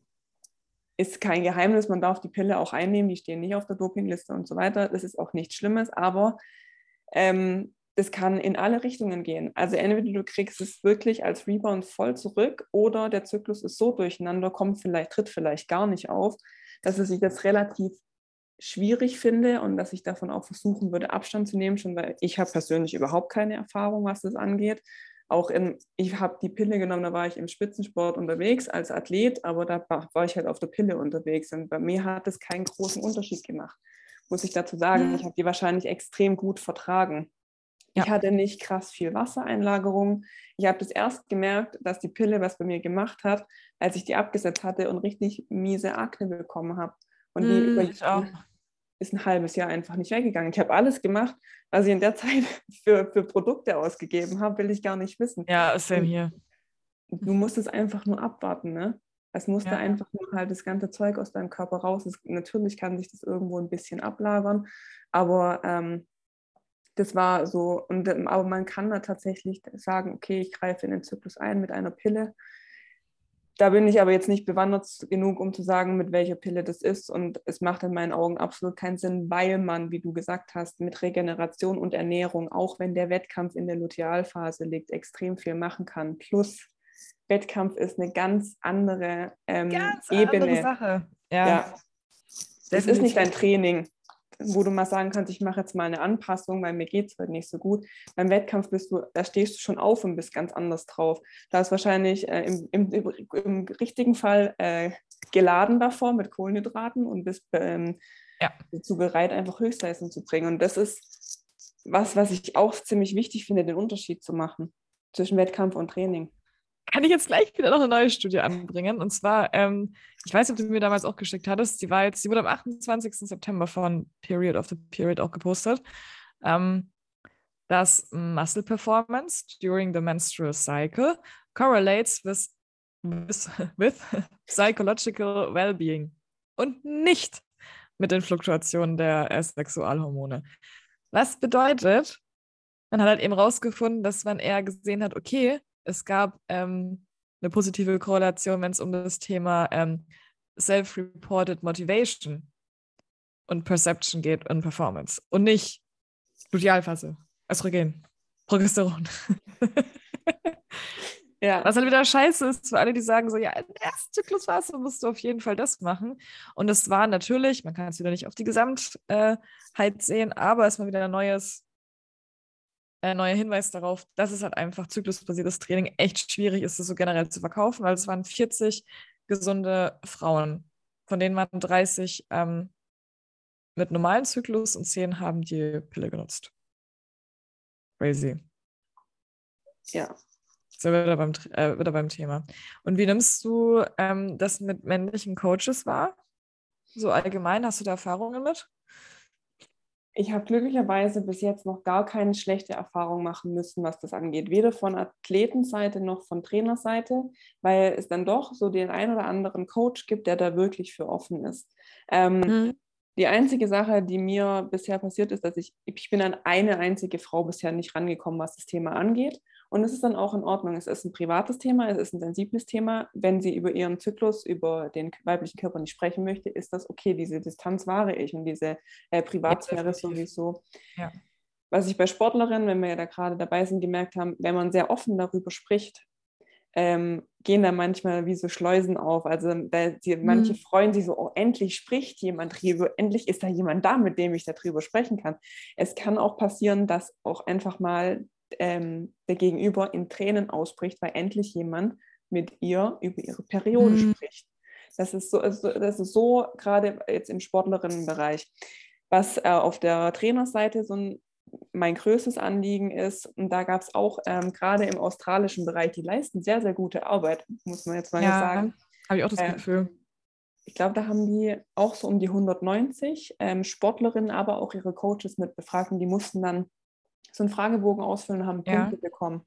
ist kein Geheimnis, man darf die Pille auch einnehmen, die stehen nicht auf der Dopingliste und so weiter. Das ist auch nichts Schlimmes, aber ähm, das kann in alle Richtungen gehen. Also entweder du kriegst es wirklich als Rebound voll zurück oder der Zyklus ist so durcheinander, kommt vielleicht, tritt vielleicht gar nicht auf, dass ich das relativ schwierig finde und dass ich davon auch versuchen würde, Abstand zu nehmen, schon weil ich habe persönlich überhaupt keine Erfahrung, was das angeht. Auch in, ich habe die Pille genommen, da war ich im Spitzensport unterwegs als Athlet, aber da war ich halt auf der Pille unterwegs und bei mir hat es keinen großen Unterschied gemacht, muss ich dazu sagen. Mhm. Ich habe die wahrscheinlich extrem gut vertragen. Ja. Ich hatte nicht krass viel Wassereinlagerung. Ich habe das erst gemerkt, dass die Pille was bei mir gemacht hat, als ich die abgesetzt hatte und richtig miese Akne bekommen habe. Und die mm, über, ist ein halbes Jahr einfach nicht weggegangen. Ich habe alles gemacht, was ich in der Zeit für, für Produkte ausgegeben habe, will ich gar nicht wissen. Ja, same hier. Du musst es einfach nur abwarten, ne? Es musste ja. einfach nur halt das ganze Zeug aus deinem Körper raus. Es, natürlich kann sich das irgendwo ein bisschen ablagern, aber ähm, das war so, und, ähm, aber man kann da tatsächlich sagen, okay, ich greife in den Zyklus ein mit einer Pille. Da bin ich aber jetzt nicht bewandert genug, um zu sagen, mit welcher Pille das ist. Und es macht in meinen Augen absolut keinen Sinn, weil man, wie du gesagt hast, mit Regeneration und Ernährung, auch wenn der Wettkampf in der Lutealphase liegt, extrem viel machen kann. Plus, Wettkampf ist eine ganz andere ähm, ganz Ebene. Andere Sache. Ja. ja. Das ist nicht ein Training wo du mal sagen kannst, ich mache jetzt mal eine Anpassung, weil mir geht es heute nicht so gut. Beim Wettkampf bist du, da stehst du schon auf und bist ganz anders drauf. Da ist wahrscheinlich äh, im, im, im, richtigen Fall äh, geladen davor mit Kohlenhydraten und bist ähm, ja. dazu bereit, einfach Höchstleistung zu bringen. Und das ist was, was ich auch ziemlich wichtig finde, den Unterschied zu machen zwischen Wettkampf und Training kann ich jetzt gleich wieder noch eine neue Studie anbringen. Und zwar, ähm, ich weiß nicht, ob du mir damals auch geschickt hattest, die war jetzt, die wurde am 28. September von Period of the Period auch gepostet, ähm, dass Muscle Performance during the menstrual cycle correlates with, with, with psychological well-being und nicht mit den Fluktuationen der Sexualhormone. Was bedeutet, man hat halt eben rausgefunden, dass man eher gesehen hat, okay, es gab ähm, eine positive Korrelation, wenn es um das Thema ähm, Self-Reported Motivation und Perception geht und Performance und nicht Lutealphase, Östrogen, Progesteron. Ja. Was halt wieder scheiße ist für alle, die sagen so, ja, in der ersten Zyklusphase musst du auf jeden Fall das machen. Und es war natürlich, man kann es wieder nicht auf die Gesamtheit sehen, aber es war wieder ein neues, äh, neuer Hinweis darauf, dass es halt einfach zyklusbasiertes Training echt schwierig ist, das so generell zu verkaufen, weil es waren 40 gesunde Frauen, von denen waren 30 ähm, mit normalen Zyklus und 10 haben die Pille genutzt. Crazy. Ja, so wieder beim, äh, wieder beim Thema. Und wie nimmst du ähm, das mit männlichen Coaches wahr? So allgemein, hast du da Erfahrungen mit? Ich habe glücklicherweise bis jetzt noch gar keine schlechte Erfahrung machen müssen, was das angeht. Weder von Athletenseite noch von Trainerseite, weil es dann doch so den ein oder anderen Coach gibt, der da wirklich für offen ist. Ähm, mhm. Die einzige Sache, die mir bisher passiert ist, dass ich, ich bin an eine einzige Frau bisher nicht rangekommen, was das Thema angeht. Und es ist dann auch in Ordnung. Es ist ein privates Thema, es ist ein sensibles Thema. Wenn sie über ihren Zyklus, über den weiblichen Körper nicht sprechen möchte, ist das okay. Diese Distanz wahre ich und diese äh, Privatsphäre ja, sowieso. Ja. Was ich bei Sportlerinnen, wenn wir ja da gerade dabei sind, gemerkt haben, wenn man sehr offen darüber spricht, ähm, gehen da manchmal wie so Schleusen auf. Also da, die, manche mhm. freuen sich so, oh, endlich spricht jemand drüber, endlich ist da jemand da, mit dem ich darüber sprechen kann. Es kann auch passieren, dass auch einfach mal ähm, der Gegenüber in Tränen ausbricht, weil endlich jemand mit ihr über ihre Periode mhm. spricht. Das ist so, also, das ist so gerade jetzt im Sportlerinnenbereich. Was äh, auf der Trainerseite so ein, mein größtes Anliegen ist, und da gab es auch ähm, gerade im australischen Bereich, die leisten sehr, sehr gute Arbeit, muss man jetzt mal ja, sagen. Habe ich auch das äh, Gefühl. Ich glaube, da haben die auch so um die 190 ähm, Sportlerinnen, aber auch ihre Coaches mit befragt und die mussten dann so einen Fragebogen ausfüllen und haben ja. Punkte bekommen.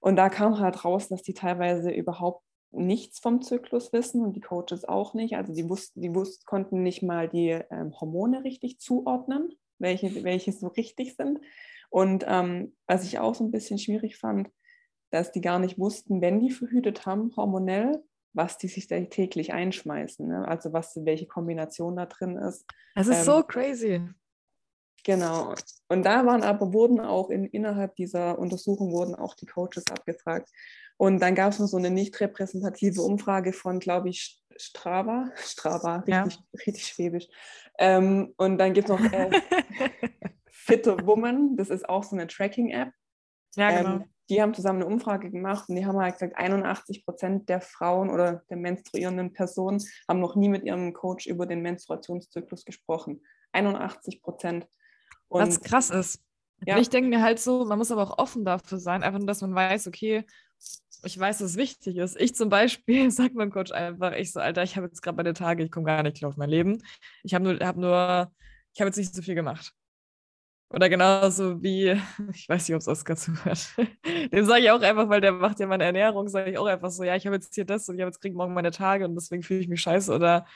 Und da kam halt raus, dass die teilweise überhaupt nichts vom Zyklus wissen und die Coaches auch nicht. Also die wussten, die wussten, konnten nicht mal die ähm, Hormone richtig zuordnen, welche, welche so richtig sind. Und ähm, was ich auch so ein bisschen schwierig fand, dass die gar nicht wussten, wenn die verhütet haben, hormonell, was die sich da täglich einschmeißen. Ne? Also was, welche Kombination da drin ist. Das ist ähm, so crazy. Genau. Und da waren aber, wurden auch in, innerhalb dieser Untersuchung wurden auch die Coaches abgefragt. Und dann gab es noch so eine nicht repräsentative Umfrage von, glaube ich, Strava. Strava, richtig, ja. richtig schwäbisch. Ähm, und dann gibt es noch äh, Fitte Woman, das ist auch so eine Tracking-App. Ja, genau. Ähm, die haben zusammen eine Umfrage gemacht und die haben halt gesagt, 81 Prozent der Frauen oder der menstruierenden Personen haben noch nie mit ihrem Coach über den Menstruationszyklus gesprochen. 81 Prozent. Und Was krass ist. Ja. ich denke mir halt so, man muss aber auch offen dafür sein, einfach nur, dass man weiß, okay, ich weiß, dass es wichtig ist. Ich zum Beispiel sage meinem Coach einfach, ich so, Alter, ich habe jetzt gerade meine Tage, ich komme gar nicht klar auf mein Leben. Ich habe nur, hab nur, ich habe jetzt nicht so viel gemacht. Oder genauso wie, ich weiß nicht, ob es Oskar zuhört. Dem sage ich auch einfach, weil der macht ja meine Ernährung, sage ich auch einfach so, ja, ich habe jetzt hier das und ich habe jetzt kriege morgen meine Tage und deswegen fühle ich mich scheiße oder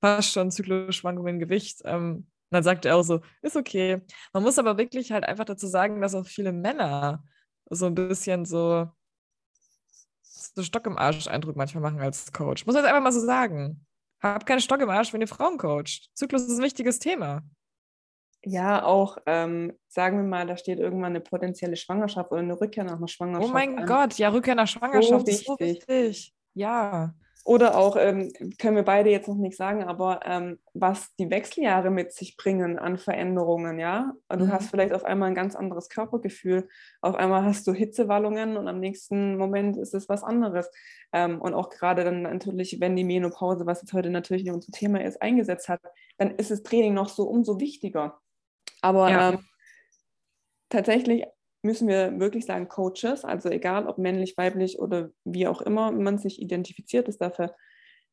fast schon Zyklusschwankungen im Gewicht. Ähm, und dann sagt er auch so, ist okay. Man muss aber wirklich halt einfach dazu sagen, dass auch viele Männer so ein bisschen so, so Stock im Arsch-Eindruck manchmal machen als Coach. Muss man jetzt einfach mal so sagen. Hab keinen Stock im Arsch, wenn ihr Frauen coacht. Zyklus ist ein wichtiges Thema. Ja, auch, ähm, sagen wir mal, da steht irgendwann eine potenzielle Schwangerschaft oder eine Rückkehr nach einer Schwangerschaft. Oh mein an. Gott, ja, Rückkehr nach Schwangerschaft so ist so wichtig. Ja. Oder auch, ähm, können wir beide jetzt noch nicht sagen, aber ähm, was die Wechseljahre mit sich bringen an Veränderungen, ja. Du mhm. hast vielleicht auf einmal ein ganz anderes Körpergefühl. Auf einmal hast du Hitzewallungen und am nächsten Moment ist es was anderes. Ähm, und auch gerade dann natürlich, wenn die Menopause, was jetzt heute natürlich nicht unser Thema ist, eingesetzt hat, dann ist das Training noch so umso wichtiger. Aber ja. Ähm, tatsächlich müssen wir wirklich sagen Coaches, also egal ob männlich, weiblich oder wie auch immer man sich identifiziert ist dafür,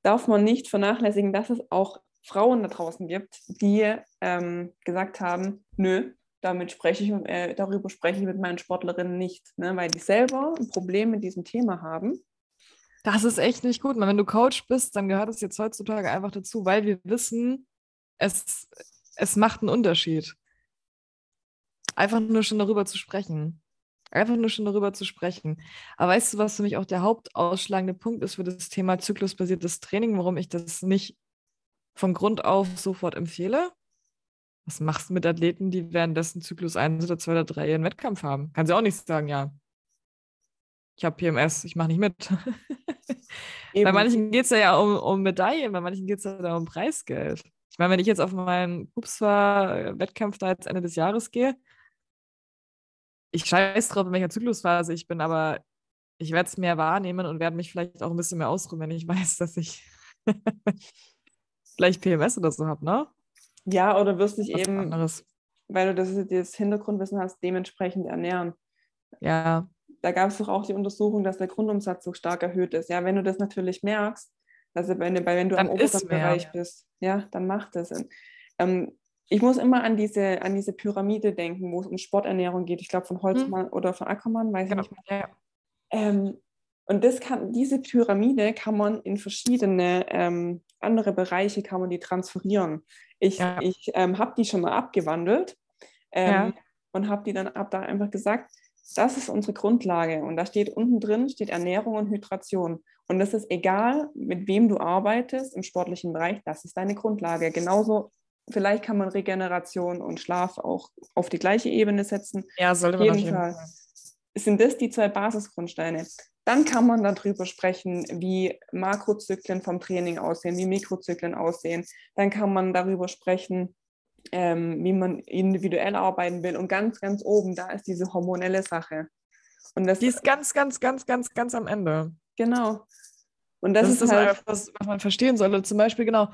darf man nicht vernachlässigen, dass es auch Frauen da draußen gibt, die ähm, gesagt haben, nö, damit spreche ich, äh, darüber spreche ich mit meinen Sportlerinnen nicht, ne, weil die selber ein Problem mit diesem Thema haben. Das ist echt nicht gut. Wenn du Coach bist, dann gehört es jetzt heutzutage einfach dazu, weil wir wissen, es, es macht einen Unterschied. Einfach nur schon darüber zu sprechen. Einfach nur schon darüber zu sprechen. Aber weißt du, was für mich auch der hauptausschlagende Punkt ist für das Thema zyklusbasiertes Training, warum ich das nicht von Grund auf sofort empfehle? Was machst du mit Athleten, die währenddessen Zyklus 1 oder 2 oder 3 ihren Wettkampf haben? Kann sie auch nicht sagen, ja. Ich habe PMS, ich mache nicht mit. bei manchen geht es ja, um, um Medaillen, bei manchen geht es ja um Preisgeld. Ich meine, wenn ich jetzt auf meinen Upswa-Wettkampf da jetzt Ende des Jahres gehe, ich scheiß drauf, in welcher Zyklusphase ich bin, aber ich werde es mehr wahrnehmen und werde mich vielleicht auch ein bisschen mehr ausruhen, wenn ich weiß, dass ich vielleicht PMS oder so habe, ne? Ja, oder wirst dich eben, anderes. weil du das, das Hintergrundwissen hast, dementsprechend ernähren. Ja. Da gab es doch auch die Untersuchung, dass der Grundumsatz so stark erhöht ist. Ja, wenn du das natürlich merkst, also wenn, wenn du dann am oberen Bereich bist, ja, dann macht das Sinn. Ähm, ich muss immer an diese, an diese Pyramide denken, wo es um Sporternährung geht. Ich glaube von Holzmann hm. oder von Ackermann, weiß genau. ich nicht mehr. Ähm, und das kann, diese Pyramide kann man in verschiedene ähm, andere Bereiche kann man die transferieren. Ich, ja. ich ähm, habe die schon mal abgewandelt ähm, ja. und habe die dann ab da einfach gesagt, das ist unsere Grundlage. Und da steht unten drin, steht Ernährung und Hydration. Und das ist egal, mit wem du arbeitest im sportlichen Bereich, das ist deine Grundlage. Genauso, vielleicht kann man Regeneration und Schlaf auch auf die gleiche Ebene setzen. Ja, sollte man auf jeden Fall. Fall. Sind das die zwei Basisgrundsteine? Dann kann man darüber sprechen, wie Makrozyklen vom Training aussehen, wie Mikrozyklen aussehen. Dann kann man darüber sprechen, ähm, wie man individuell arbeiten will. Und ganz, ganz oben, da ist diese hormonelle Sache. Und das, die ist ganz, ganz, ganz, ganz, ganz am Ende. Genau. Und das, das ist, ist halt, was, was, man verstehen sollte. Zum Beispiel, genau,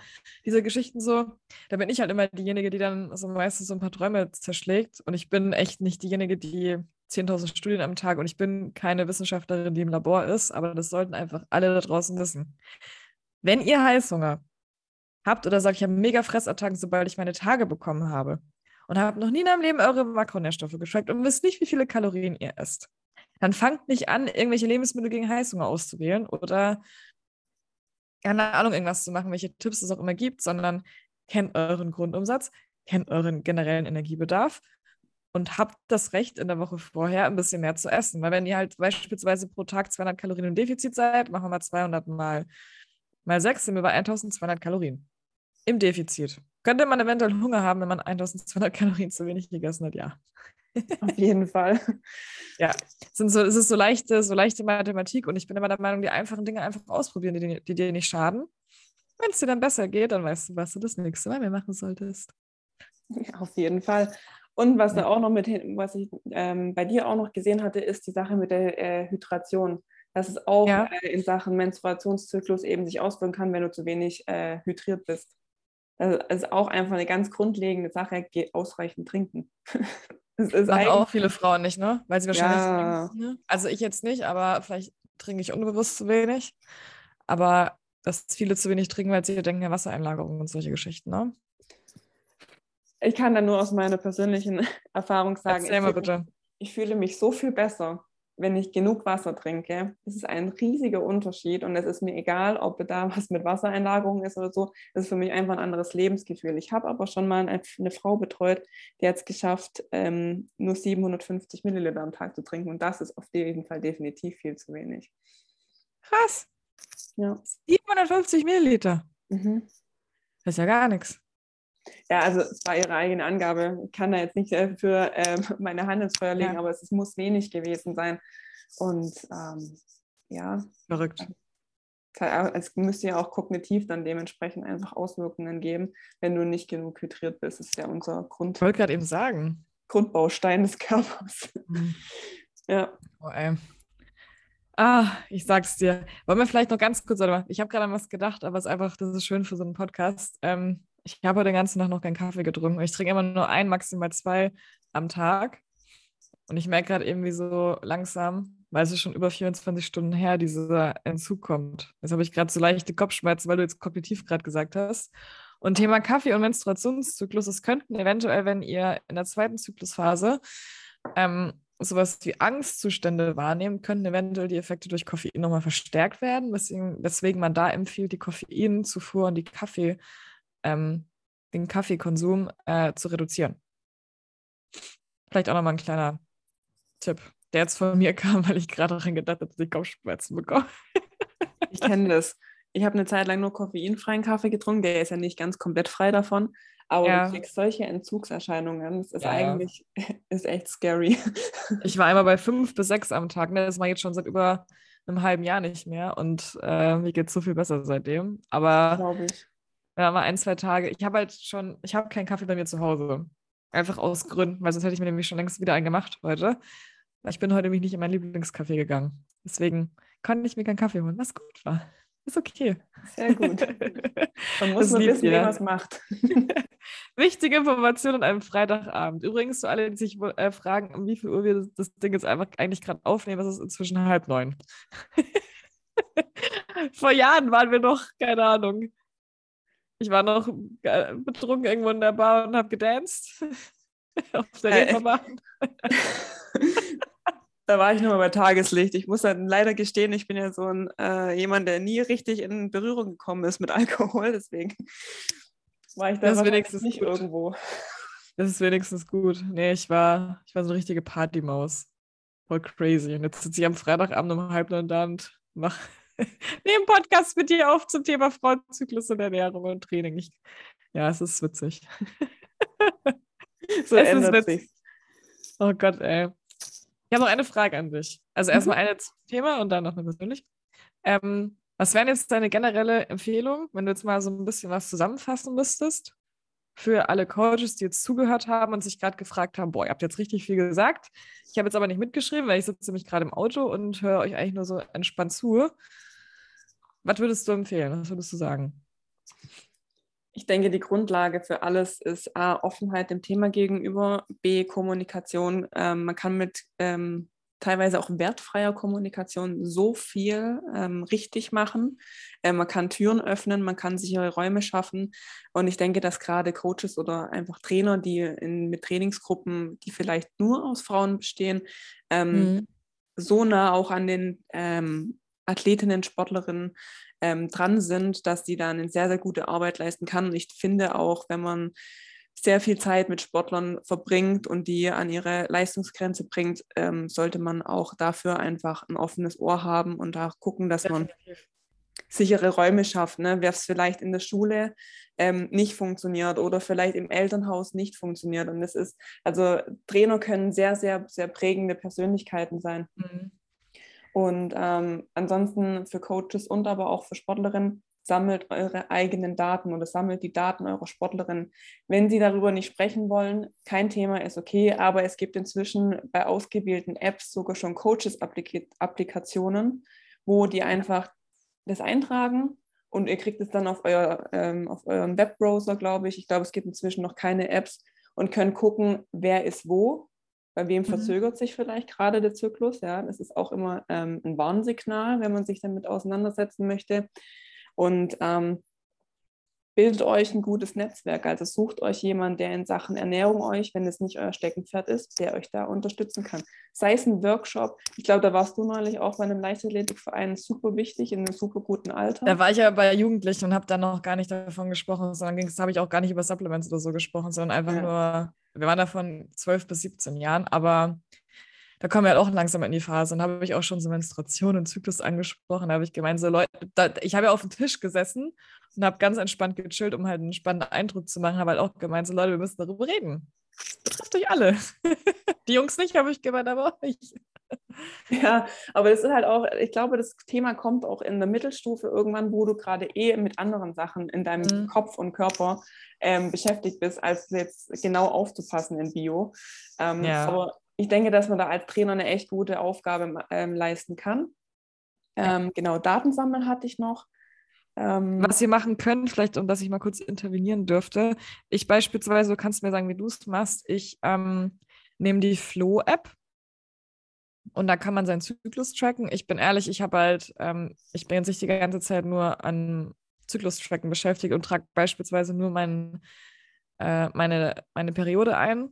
diese Geschichten so, da bin ich halt immer diejenige, die dann so meistens so ein paar Träume zerschlägt. Und ich bin echt nicht diejenige, die 10.000 Studien am Tag und ich bin keine Wissenschaftlerin, die im Labor ist, aber das sollten einfach alle da draußen wissen. Wenn ihr Heißhunger habt oder sagt, ich habe mega Fressattacken, sobald ich meine Tage bekommen habe und habt noch nie in eurem Leben eure Makronährstoffe geschmeckt und wisst nicht, wie viele Kalorien ihr esst, dann fangt nicht an, irgendwelche Lebensmittel gegen Heißhunger auszuwählen oder keine Ahnung, irgendwas zu machen, welche Tipps es auch immer gibt, sondern kennt euren Grundumsatz, kennt euren generellen Energiebedarf und habt das Recht, in der Woche vorher ein bisschen mehr zu essen. Weil wenn ihr halt beispielsweise pro Tag 200 Kalorien im Defizit seid, machen wir mal 200 mal, mal 6, sind wir bei 1200 Kalorien im Defizit. Könnte man eventuell Hunger haben, wenn man 1200 Kalorien zu wenig gegessen hat? Ja. Auf jeden Fall. Ja, es, sind so, es ist so leichte, so leichte Mathematik und ich bin immer der Meinung, die einfachen Dinge einfach ausprobieren, die, die dir nicht schaden. Wenn es dir dann besser geht, dann weißt du, was du das nächste Mal mehr machen solltest. Ja, auf jeden Fall. Und was da auch noch mit, was ich ähm, bei dir auch noch gesehen hatte, ist die Sache mit der äh, Hydration. Dass es auch ja. äh, in Sachen Menstruationszyklus eben sich auswirken kann, wenn du zu wenig äh, hydriert bist. Das ist auch einfach eine ganz grundlegende Sache, ausreichend trinken. das ist Machen auch viele Frauen nicht, ne? Weil sie wahrscheinlich ja. trinken, ne? Also ich jetzt nicht, aber vielleicht trinke ich unbewusst zu wenig. Aber dass viele zu wenig trinken, weil sie denken, ja, Wassereinlagerung und solche Geschichten, ne? ich kann da nur aus meiner persönlichen Erfahrung sagen, Erzähl mal bitte. ich fühle mich so viel besser, wenn ich genug Wasser trinke. Das ist ein riesiger Unterschied und es ist mir egal, ob da was mit Wassereinlagerung ist oder so. Das ist für mich einfach ein anderes Lebensgefühl. Ich habe aber schon mal eine Frau betreut, die hat es geschafft, ähm, nur 750 Milliliter am Tag zu trinken und das ist auf jeden Fall definitiv viel zu wenig. Krass. Ja. 750 Milliliter. Mhm. Das ist ja gar nichts. Ja, also es war ihre eigene Angabe. Ich kann da jetzt nicht für äh, meine Hand ins Feuer legen, ja. aber es, es, muss wenig gewesen sein. Und ähm, ja. Verrückt. Es müsste ja auch kognitiv dann dementsprechend einfach Auswirkungen geben, wenn du nicht genug hydriert bist. Das ist ja unser Grund. Ich wollte gerade eben sagen. Grundbaustein des Körpers. Mhm. ja. Oh, ey. Ah, ich sag's dir. Wollen wir vielleicht noch ganz kurz, oder ich habe gerade an was gedacht, aber es ist einfach, das ist schön für so einen Podcast. Ähm, ich habe heute den ganzen Tag noch keinen Kaffee getrunken. Ich trinke immer nur ein, maximal zwei am Tag. Und ich merke gerade irgendwie so langsam, weil es ist schon über 24 Stunden her, dieser Entzug kommt. Jetzt habe ich gerade so leichte Kopfschmerzen, weil du jetzt kognitiv gerade gesagt hast. Und Thema Kaffee und Menstruationszyklus, es könnten eventuell, wenn ihr in der zweiten Zyklusphase ähm, sowas wie Angstzustände wahrnehmen, könnten eventuell die Effekte durch Koffein nochmal verstärkt werden, weswegen, weswegen man da empfiehlt, die Koffeinzufuhr und die Kaffee ähm, den Kaffeekonsum äh, zu reduzieren. Vielleicht auch nochmal ein kleiner Tipp, der jetzt von mir kam, weil ich gerade daran gedacht habe, dass ich Kopfschmerzen bekomme. ich kenne das. ich habe eine Zeit lang nur koffeinfreien Kaffee getrunken, der ist ja nicht ganz komplett frei davon. Aber ja. du kriegst solche Entzugserscheinungen. Das ist ja, eigentlich ist echt scary. Ich war einmal bei fünf bis sechs am Tag. Ne? Das war jetzt schon seit über einem halben Jahr nicht mehr. Und äh, mir geht es so viel besser seitdem. Aber. Ja, mal ein, zwei Tage. Ich habe halt schon, ich habe keinen Kaffee bei mir zu Hause. Einfach aus Gründen, weil sonst hätte ich mir nämlich schon längst wieder einen gemacht heute. Ich bin heute nämlich nicht in mein Lieblingscafé gegangen. Deswegen konnte ich mir keinen Kaffee holen, was gut war. Ist okay. Sehr gut. Man muss nur wissen, wer was macht. Wichtige Information an einem Freitagabend. Übrigens, für alle, die sich äh, fragen, um wie viel Uhr wir das, das Ding jetzt einfach eigentlich gerade aufnehmen, es ist inzwischen halb neun. Vor Jahren waren wir noch, keine Ahnung. Ich war noch äh, betrunken irgendwo in der Bar und habe gedanced. Auf der äh, Reeperbahn. da war ich nur mal bei Tageslicht. Ich muss dann leider gestehen, ich bin ja so ein äh, jemand, der nie richtig in Berührung gekommen ist mit Alkohol. Deswegen war ich da das wenigstens nicht gut. irgendwo. Das ist wenigstens gut. Nee, ich war, ich war so eine richtige Partymaus. Voll crazy. Und jetzt sitze ich am Freitagabend um halb neun da und mache nehme Podcast mit dir auf zum Thema Frauenzyklus und Ernährung und Training. Ich, ja, es ist witzig. so es ist witzig. Oh Gott, ey. Ich habe noch eine Frage an dich. Also mhm. erstmal eine zum Thema und dann noch eine persönlich. Ähm, was wären jetzt deine generelle Empfehlung, wenn du jetzt mal so ein bisschen was zusammenfassen müsstest für alle Coaches, die jetzt zugehört haben und sich gerade gefragt haben, boah, ihr habt jetzt richtig viel gesagt. Ich habe jetzt aber nicht mitgeschrieben, weil ich sitze nämlich gerade im Auto und höre euch eigentlich nur so entspannt zu. Was würdest du empfehlen? Was würdest du sagen? Ich denke, die Grundlage für alles ist A, Offenheit dem Thema gegenüber, B, Kommunikation. Ähm, man kann mit ähm, teilweise auch wertfreier Kommunikation so viel ähm, richtig machen. Äh, man kann Türen öffnen, man kann sichere Räume schaffen. Und ich denke, dass gerade Coaches oder einfach Trainer, die in, mit Trainingsgruppen, die vielleicht nur aus Frauen bestehen, ähm, mhm. so nah auch an den ähm, Athletinnen, Sportlerinnen ähm, dran sind, dass die dann eine sehr, sehr gute Arbeit leisten kann. Und ich finde auch, wenn man sehr viel Zeit mit Sportlern verbringt und die an ihre Leistungsgrenze bringt, ähm, sollte man auch dafür einfach ein offenes Ohr haben und da gucken, dass man sichere Räume schafft, ne? wer es vielleicht in der Schule ähm, nicht funktioniert oder vielleicht im Elternhaus nicht funktioniert. Und das ist, also Trainer können sehr, sehr, sehr prägende Persönlichkeiten sein. Mhm. Und ähm, ansonsten für Coaches und aber auch für Sportlerinnen, sammelt eure eigenen Daten oder sammelt die Daten eurer Sportlerinnen. Wenn sie darüber nicht sprechen wollen, kein Thema ist okay, aber es gibt inzwischen bei ausgewählten Apps sogar schon Coaches-Applikationen, wo die einfach das eintragen und ihr kriegt es dann auf, euer, ähm, auf euren Webbrowser, glaube ich. Ich glaube, es gibt inzwischen noch keine Apps und könnt gucken, wer ist wo bei wem mhm. verzögert sich vielleicht gerade der Zyklus? Ja, das ist auch immer ähm, ein Warnsignal, wenn man sich damit auseinandersetzen möchte. Und ähm, bildet euch ein gutes Netzwerk. Also sucht euch jemanden, der in Sachen Ernährung euch, wenn es nicht euer Steckenpferd ist, der euch da unterstützen kann. Sei es ein Workshop. Ich glaube, da warst du neulich auch bei einem Leichtathletikverein super wichtig, in einem super guten Alter. Da war ich ja bei Jugendlichen und habe dann noch gar nicht davon gesprochen, sondern habe ich auch gar nicht über Supplements oder so gesprochen, sondern einfach ja. nur wir waren da von 12 bis 17 Jahren, aber da kommen wir halt auch langsam in die Phase. Und habe ich auch schon so Menstruation und Zyklus angesprochen. Da habe ich gemeint, so Leute, da, ich habe ja auf dem Tisch gesessen und habe ganz entspannt gechillt, um halt einen spannenden Eindruck zu machen. Habe halt auch gemeint, so Leute, wir müssen darüber reden. Das betrifft euch alle. die Jungs nicht, habe ich gemeint, aber ich. Ja, aber das ist halt auch, ich glaube, das Thema kommt auch in der Mittelstufe irgendwann, wo du gerade eh mit anderen Sachen in deinem mhm. Kopf und Körper ähm, beschäftigt bist, als jetzt genau aufzupassen in Bio. Ähm, ja. Aber ich denke, dass man da als Trainer eine echt gute Aufgabe ähm, leisten kann. Ähm, genau, Datensammeln hatte ich noch. Ähm, Was ihr machen könnt, vielleicht, um dass ich mal kurz intervenieren dürfte. Ich beispielsweise, du kannst mir sagen, wie du es machst. Ich ähm, nehme die Flow-App und da kann man seinen Zyklus tracken. Ich bin ehrlich, ich habe halt, ähm, ich bin jetzt nicht die ganze Zeit nur an Zyklus-Tracken beschäftigt und trage beispielsweise nur mein, äh, meine, meine Periode ein,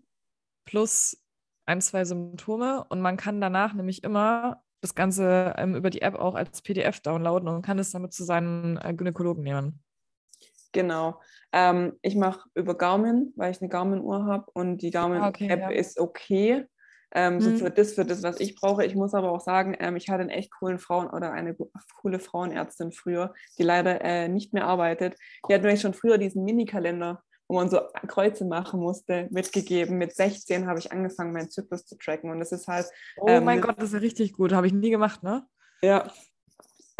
plus ein, zwei Symptome. Und man kann danach nämlich immer das Ganze ähm, über die App auch als PDF downloaden und kann es damit zu seinen äh, Gynäkologen nehmen. Genau. Ähm, ich mache über Garmin, weil ich eine Garmin-Uhr habe und die ah, okay, ja. ist okay. Ähm, mhm. so für das, für das, was ich brauche. Ich muss aber auch sagen, ähm, ich hatte einen echt coolen Frauen oder eine coole Frauenärztin früher, die leider äh, nicht mehr arbeitet. Die hat mir schon früher diesen Mini-Kalender wo man so Kreuze machen musste, mitgegeben. Mit 16 habe ich angefangen, meinen Zyklus zu tracken. Und das ist halt. Oh ähm, mein Gott, das ist ja richtig gut. Habe ich nie gemacht, ne? Ja.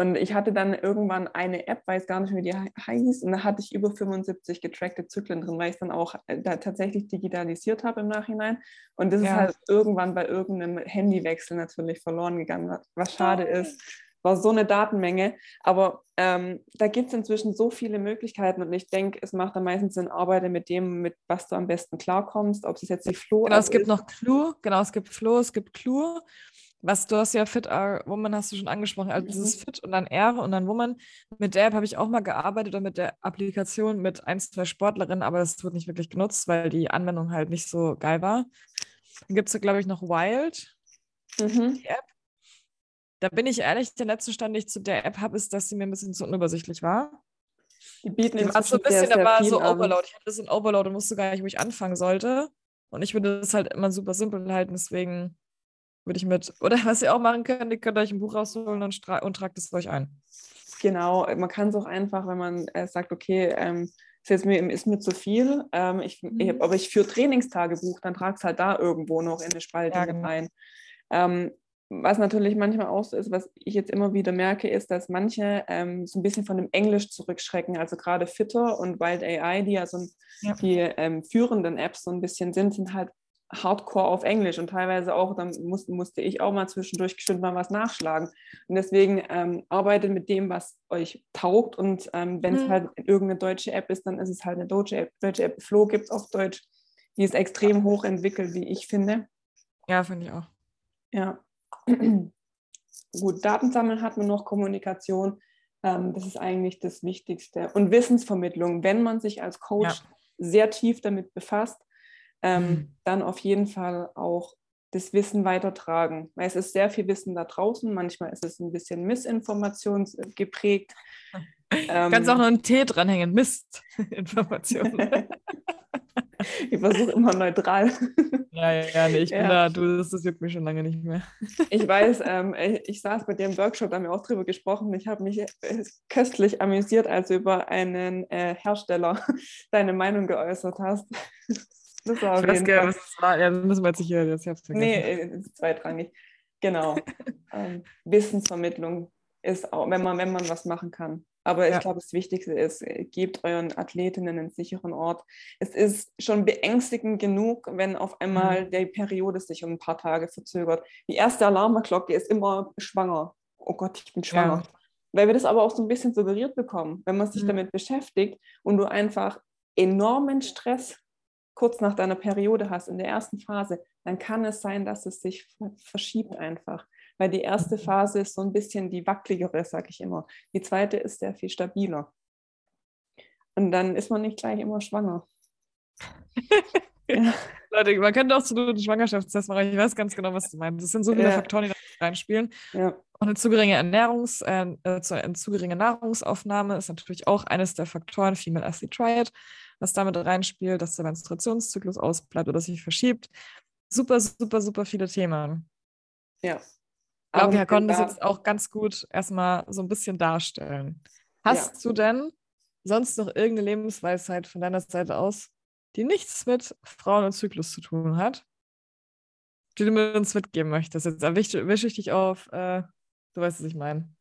Und ich hatte dann irgendwann eine App, weiß gar nicht, wie die heißt, und da hatte ich über 75 getrackte Zyklen drin, weil ich es dann auch äh, da tatsächlich digitalisiert habe im Nachhinein. Und das ja. ist halt irgendwann bei irgendeinem Handywechsel natürlich verloren gegangen, was schade oh. ist war so eine Datenmenge. Aber ähm, da gibt es inzwischen so viele Möglichkeiten und ich denke, es macht am meisten Sinn, arbeite mit dem, mit was du am besten klarkommst, ob es jetzt die Flo Genau, es gibt ist. noch Clue, genau, es gibt Flo, es gibt Clue. Was du hast ja Fit R Woman hast du schon angesprochen, also mhm. dieses Fit und dann R und dann Woman. Mit der App habe ich auch mal gearbeitet und mit der Applikation mit ein, zwei Sportlerinnen, aber das wird nicht wirklich genutzt, weil die Anwendung halt nicht so geil war. Dann gibt es, glaube ich, noch Wild, mhm. die App. Da bin ich ehrlich, der letzte Stand, den ich zu der App habe, ist, dass sie mir ein bisschen zu unübersichtlich war. Die bieten die war so ein bisschen, da war so Overload. Ich hatte so ein Overload und wusste gar nicht, wo ich anfangen sollte. Und ich würde das halt immer super simpel halten, deswegen würde ich mit, oder was ihr auch machen könnt, ihr könnt euch ein Buch rausholen und, und tragt es euch ein. Genau, man kann es auch einfach, wenn man äh, sagt, okay, ähm, ist, jetzt mir, ist mir zu viel, ähm, ich, mhm. ich, aber ich für Trainingstagebuch, dann trag es halt da irgendwo noch in eine Spalte ja, genau. rein. Ähm, was natürlich manchmal auch so ist, was ich jetzt immer wieder merke, ist, dass manche ähm, so ein bisschen von dem Englisch zurückschrecken. Also gerade Fitter und Wild AI, die ja so ein, ja. die ähm, führenden Apps so ein bisschen sind, sind halt hardcore auf Englisch und teilweise auch, dann muss, musste ich auch mal zwischendurch bestimmt mal was nachschlagen. Und deswegen ähm, arbeitet mit dem, was euch taugt und ähm, wenn es mhm. halt irgendeine deutsche App ist, dann ist es halt eine deutsche App. Deutsche App Flow gibt es auf Deutsch. Die ist extrem hoch entwickelt, wie ich finde. Ja, finde ich auch. Ja, Gut, Datensammeln hat man noch, Kommunikation. Ähm, das ist eigentlich das Wichtigste. Und Wissensvermittlung, wenn man sich als Coach ja. sehr tief damit befasst, ähm, mhm. dann auf jeden Fall auch das Wissen weitertragen. Weil es ist sehr viel Wissen da draußen. Manchmal ist es ein bisschen Missinformation geprägt. Ähm, Kannst auch noch einen T dranhängen. Mistinformation. ich versuche immer neutral. Ja, ja, ja nee, ich ja. bin da, du, das, das juckt mich schon lange nicht mehr. Ich weiß, ähm, ich saß bei dir im Workshop, da haben wir auch drüber gesprochen. Ich habe mich äh, köstlich amüsiert, als du über einen äh, Hersteller deine Meinung geäußert hast. Das war auf ich jeden Fall. was das war. Ja, das müssen wir jetzt nicht das ich Nee, äh, das ist zweitrangig. Genau. ähm, Wissensvermittlung ist auch, wenn man, wenn man was machen kann. Aber ja. ich glaube, das Wichtigste ist, äh, gebt euren Athletinnen einen sicheren Ort. Es ist schon beängstigend genug, wenn auf einmal mhm. die Periode sich um ein paar Tage verzögert. Die erste Alarmglocke ist immer schwanger. Oh Gott, ich bin schwanger. Ja. Weil wir das aber auch so ein bisschen suggeriert bekommen, wenn man sich mhm. damit beschäftigt und du einfach enormen Stress kurz nach deiner Periode hast, in der ersten Phase, dann kann es sein, dass es sich verschiebt einfach weil die erste Phase ist so ein bisschen die wackeligere, sage ich immer. Die zweite ist sehr viel stabiler. Und dann ist man nicht gleich immer schwanger. ja. Leute, man könnte auch zu einem Schwangerschaftstest machen. Ich weiß ganz genau, was du meinst. Das sind so viele ja. Faktoren, die da reinspielen. Ja. Und eine zu geringe Ernährungs, äh, eine zu geringe Nahrungsaufnahme ist natürlich auch eines der Faktoren, Female Acid Triad, was damit reinspielt, dass der Menstruationszyklus ausbleibt oder sich verschiebt. Super, super, super viele Themen. Ja, ich glaube, Herr konnte das jetzt auch ganz gut erstmal so ein bisschen darstellen. Hast ja. du denn sonst noch irgendeine Lebensweisheit von deiner Seite aus, die nichts mit Frauen und Zyklus zu tun hat, die du mit uns mitgeben möchtest? Jetzt erwische ich dich auf, äh, du weißt, was ich meine.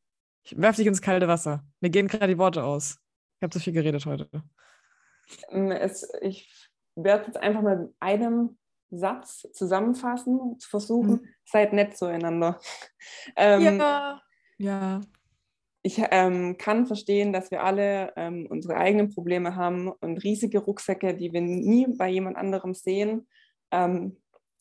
Ich werfe dich ins kalte Wasser. Mir gehen gerade die Worte aus. Ich habe zu viel geredet heute. Ähm, es, ich werde jetzt einfach mal mit einem Satz zusammenfassen, zu versuchen, mhm. seid nett zueinander. Ähm, ja, ja. Ich ähm, kann verstehen, dass wir alle ähm, unsere eigenen Probleme haben und riesige Rucksäcke, die wir nie bei jemand anderem sehen, ähm,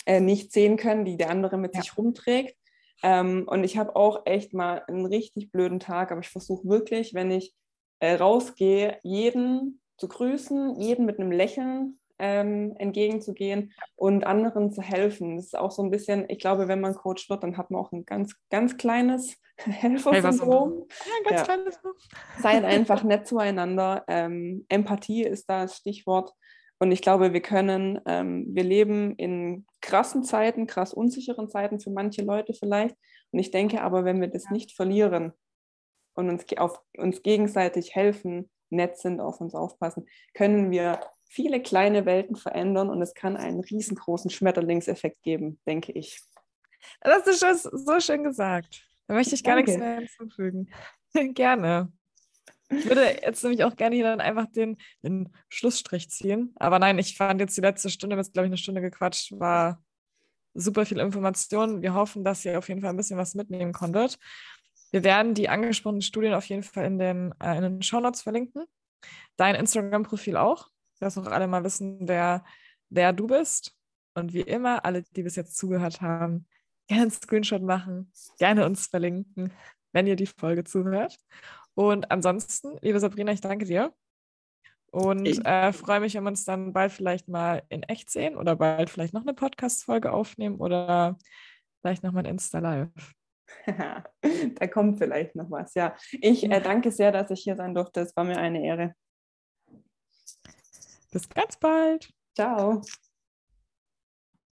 äh, nicht sehen können, die der andere mit ja. sich rumträgt. Ähm, und ich habe auch echt mal einen richtig blöden Tag, aber ich versuche wirklich, wenn ich äh, rausgehe, jeden zu grüßen, jeden mit einem Lächeln ähm, entgegenzugehen und anderen zu helfen. Das ist auch so ein bisschen, ich glaube, wenn man Coach wird, dann hat man auch ein ganz, ganz kleines Helfersyndrom. Ja, ganz ja. kleines. Seid einfach nett zueinander. Ähm, Empathie ist das Stichwort. Und ich glaube, wir können, ähm, wir leben in krassen Zeiten, krass unsicheren Zeiten für manche Leute vielleicht. Und ich denke aber, wenn wir das nicht verlieren und uns, auf, uns gegenseitig helfen, nett sind, auf uns aufpassen, können wir viele kleine Welten verändern und es kann einen riesengroßen Schmetterlingseffekt geben, denke ich. Das ist schon so schön gesagt. Da möchte ich gar Danke. nichts mehr hinzufügen. Gerne. Ich würde jetzt nämlich auch gerne hier dann einfach den, den Schlussstrich ziehen. Aber nein, ich fand jetzt die letzte Stunde, wir haben jetzt glaube ich eine Stunde gequatscht, war super viel Information. Wir hoffen, dass ihr auf jeden Fall ein bisschen was mitnehmen konntet. Wir werden die angesprochenen Studien auf jeden Fall in den, äh, in den Shownotes verlinken. Dein Instagram-Profil auch, dass auch alle mal wissen, wer, wer du bist. Und wie immer, alle, die bis jetzt zugehört haben, gerne einen Screenshot machen, gerne uns verlinken, wenn ihr die Folge zuhört. Und ansonsten, liebe Sabrina, ich danke dir. Und äh, freue mich, wenn wir uns dann bald vielleicht mal in echt sehen oder bald vielleicht noch eine Podcast-Folge aufnehmen oder vielleicht noch mal ein Insta-Live. da kommt vielleicht noch was, ja. Ich äh, danke sehr, dass ich hier sein durfte. Es war mir eine Ehre. Bis ganz bald. Ciao.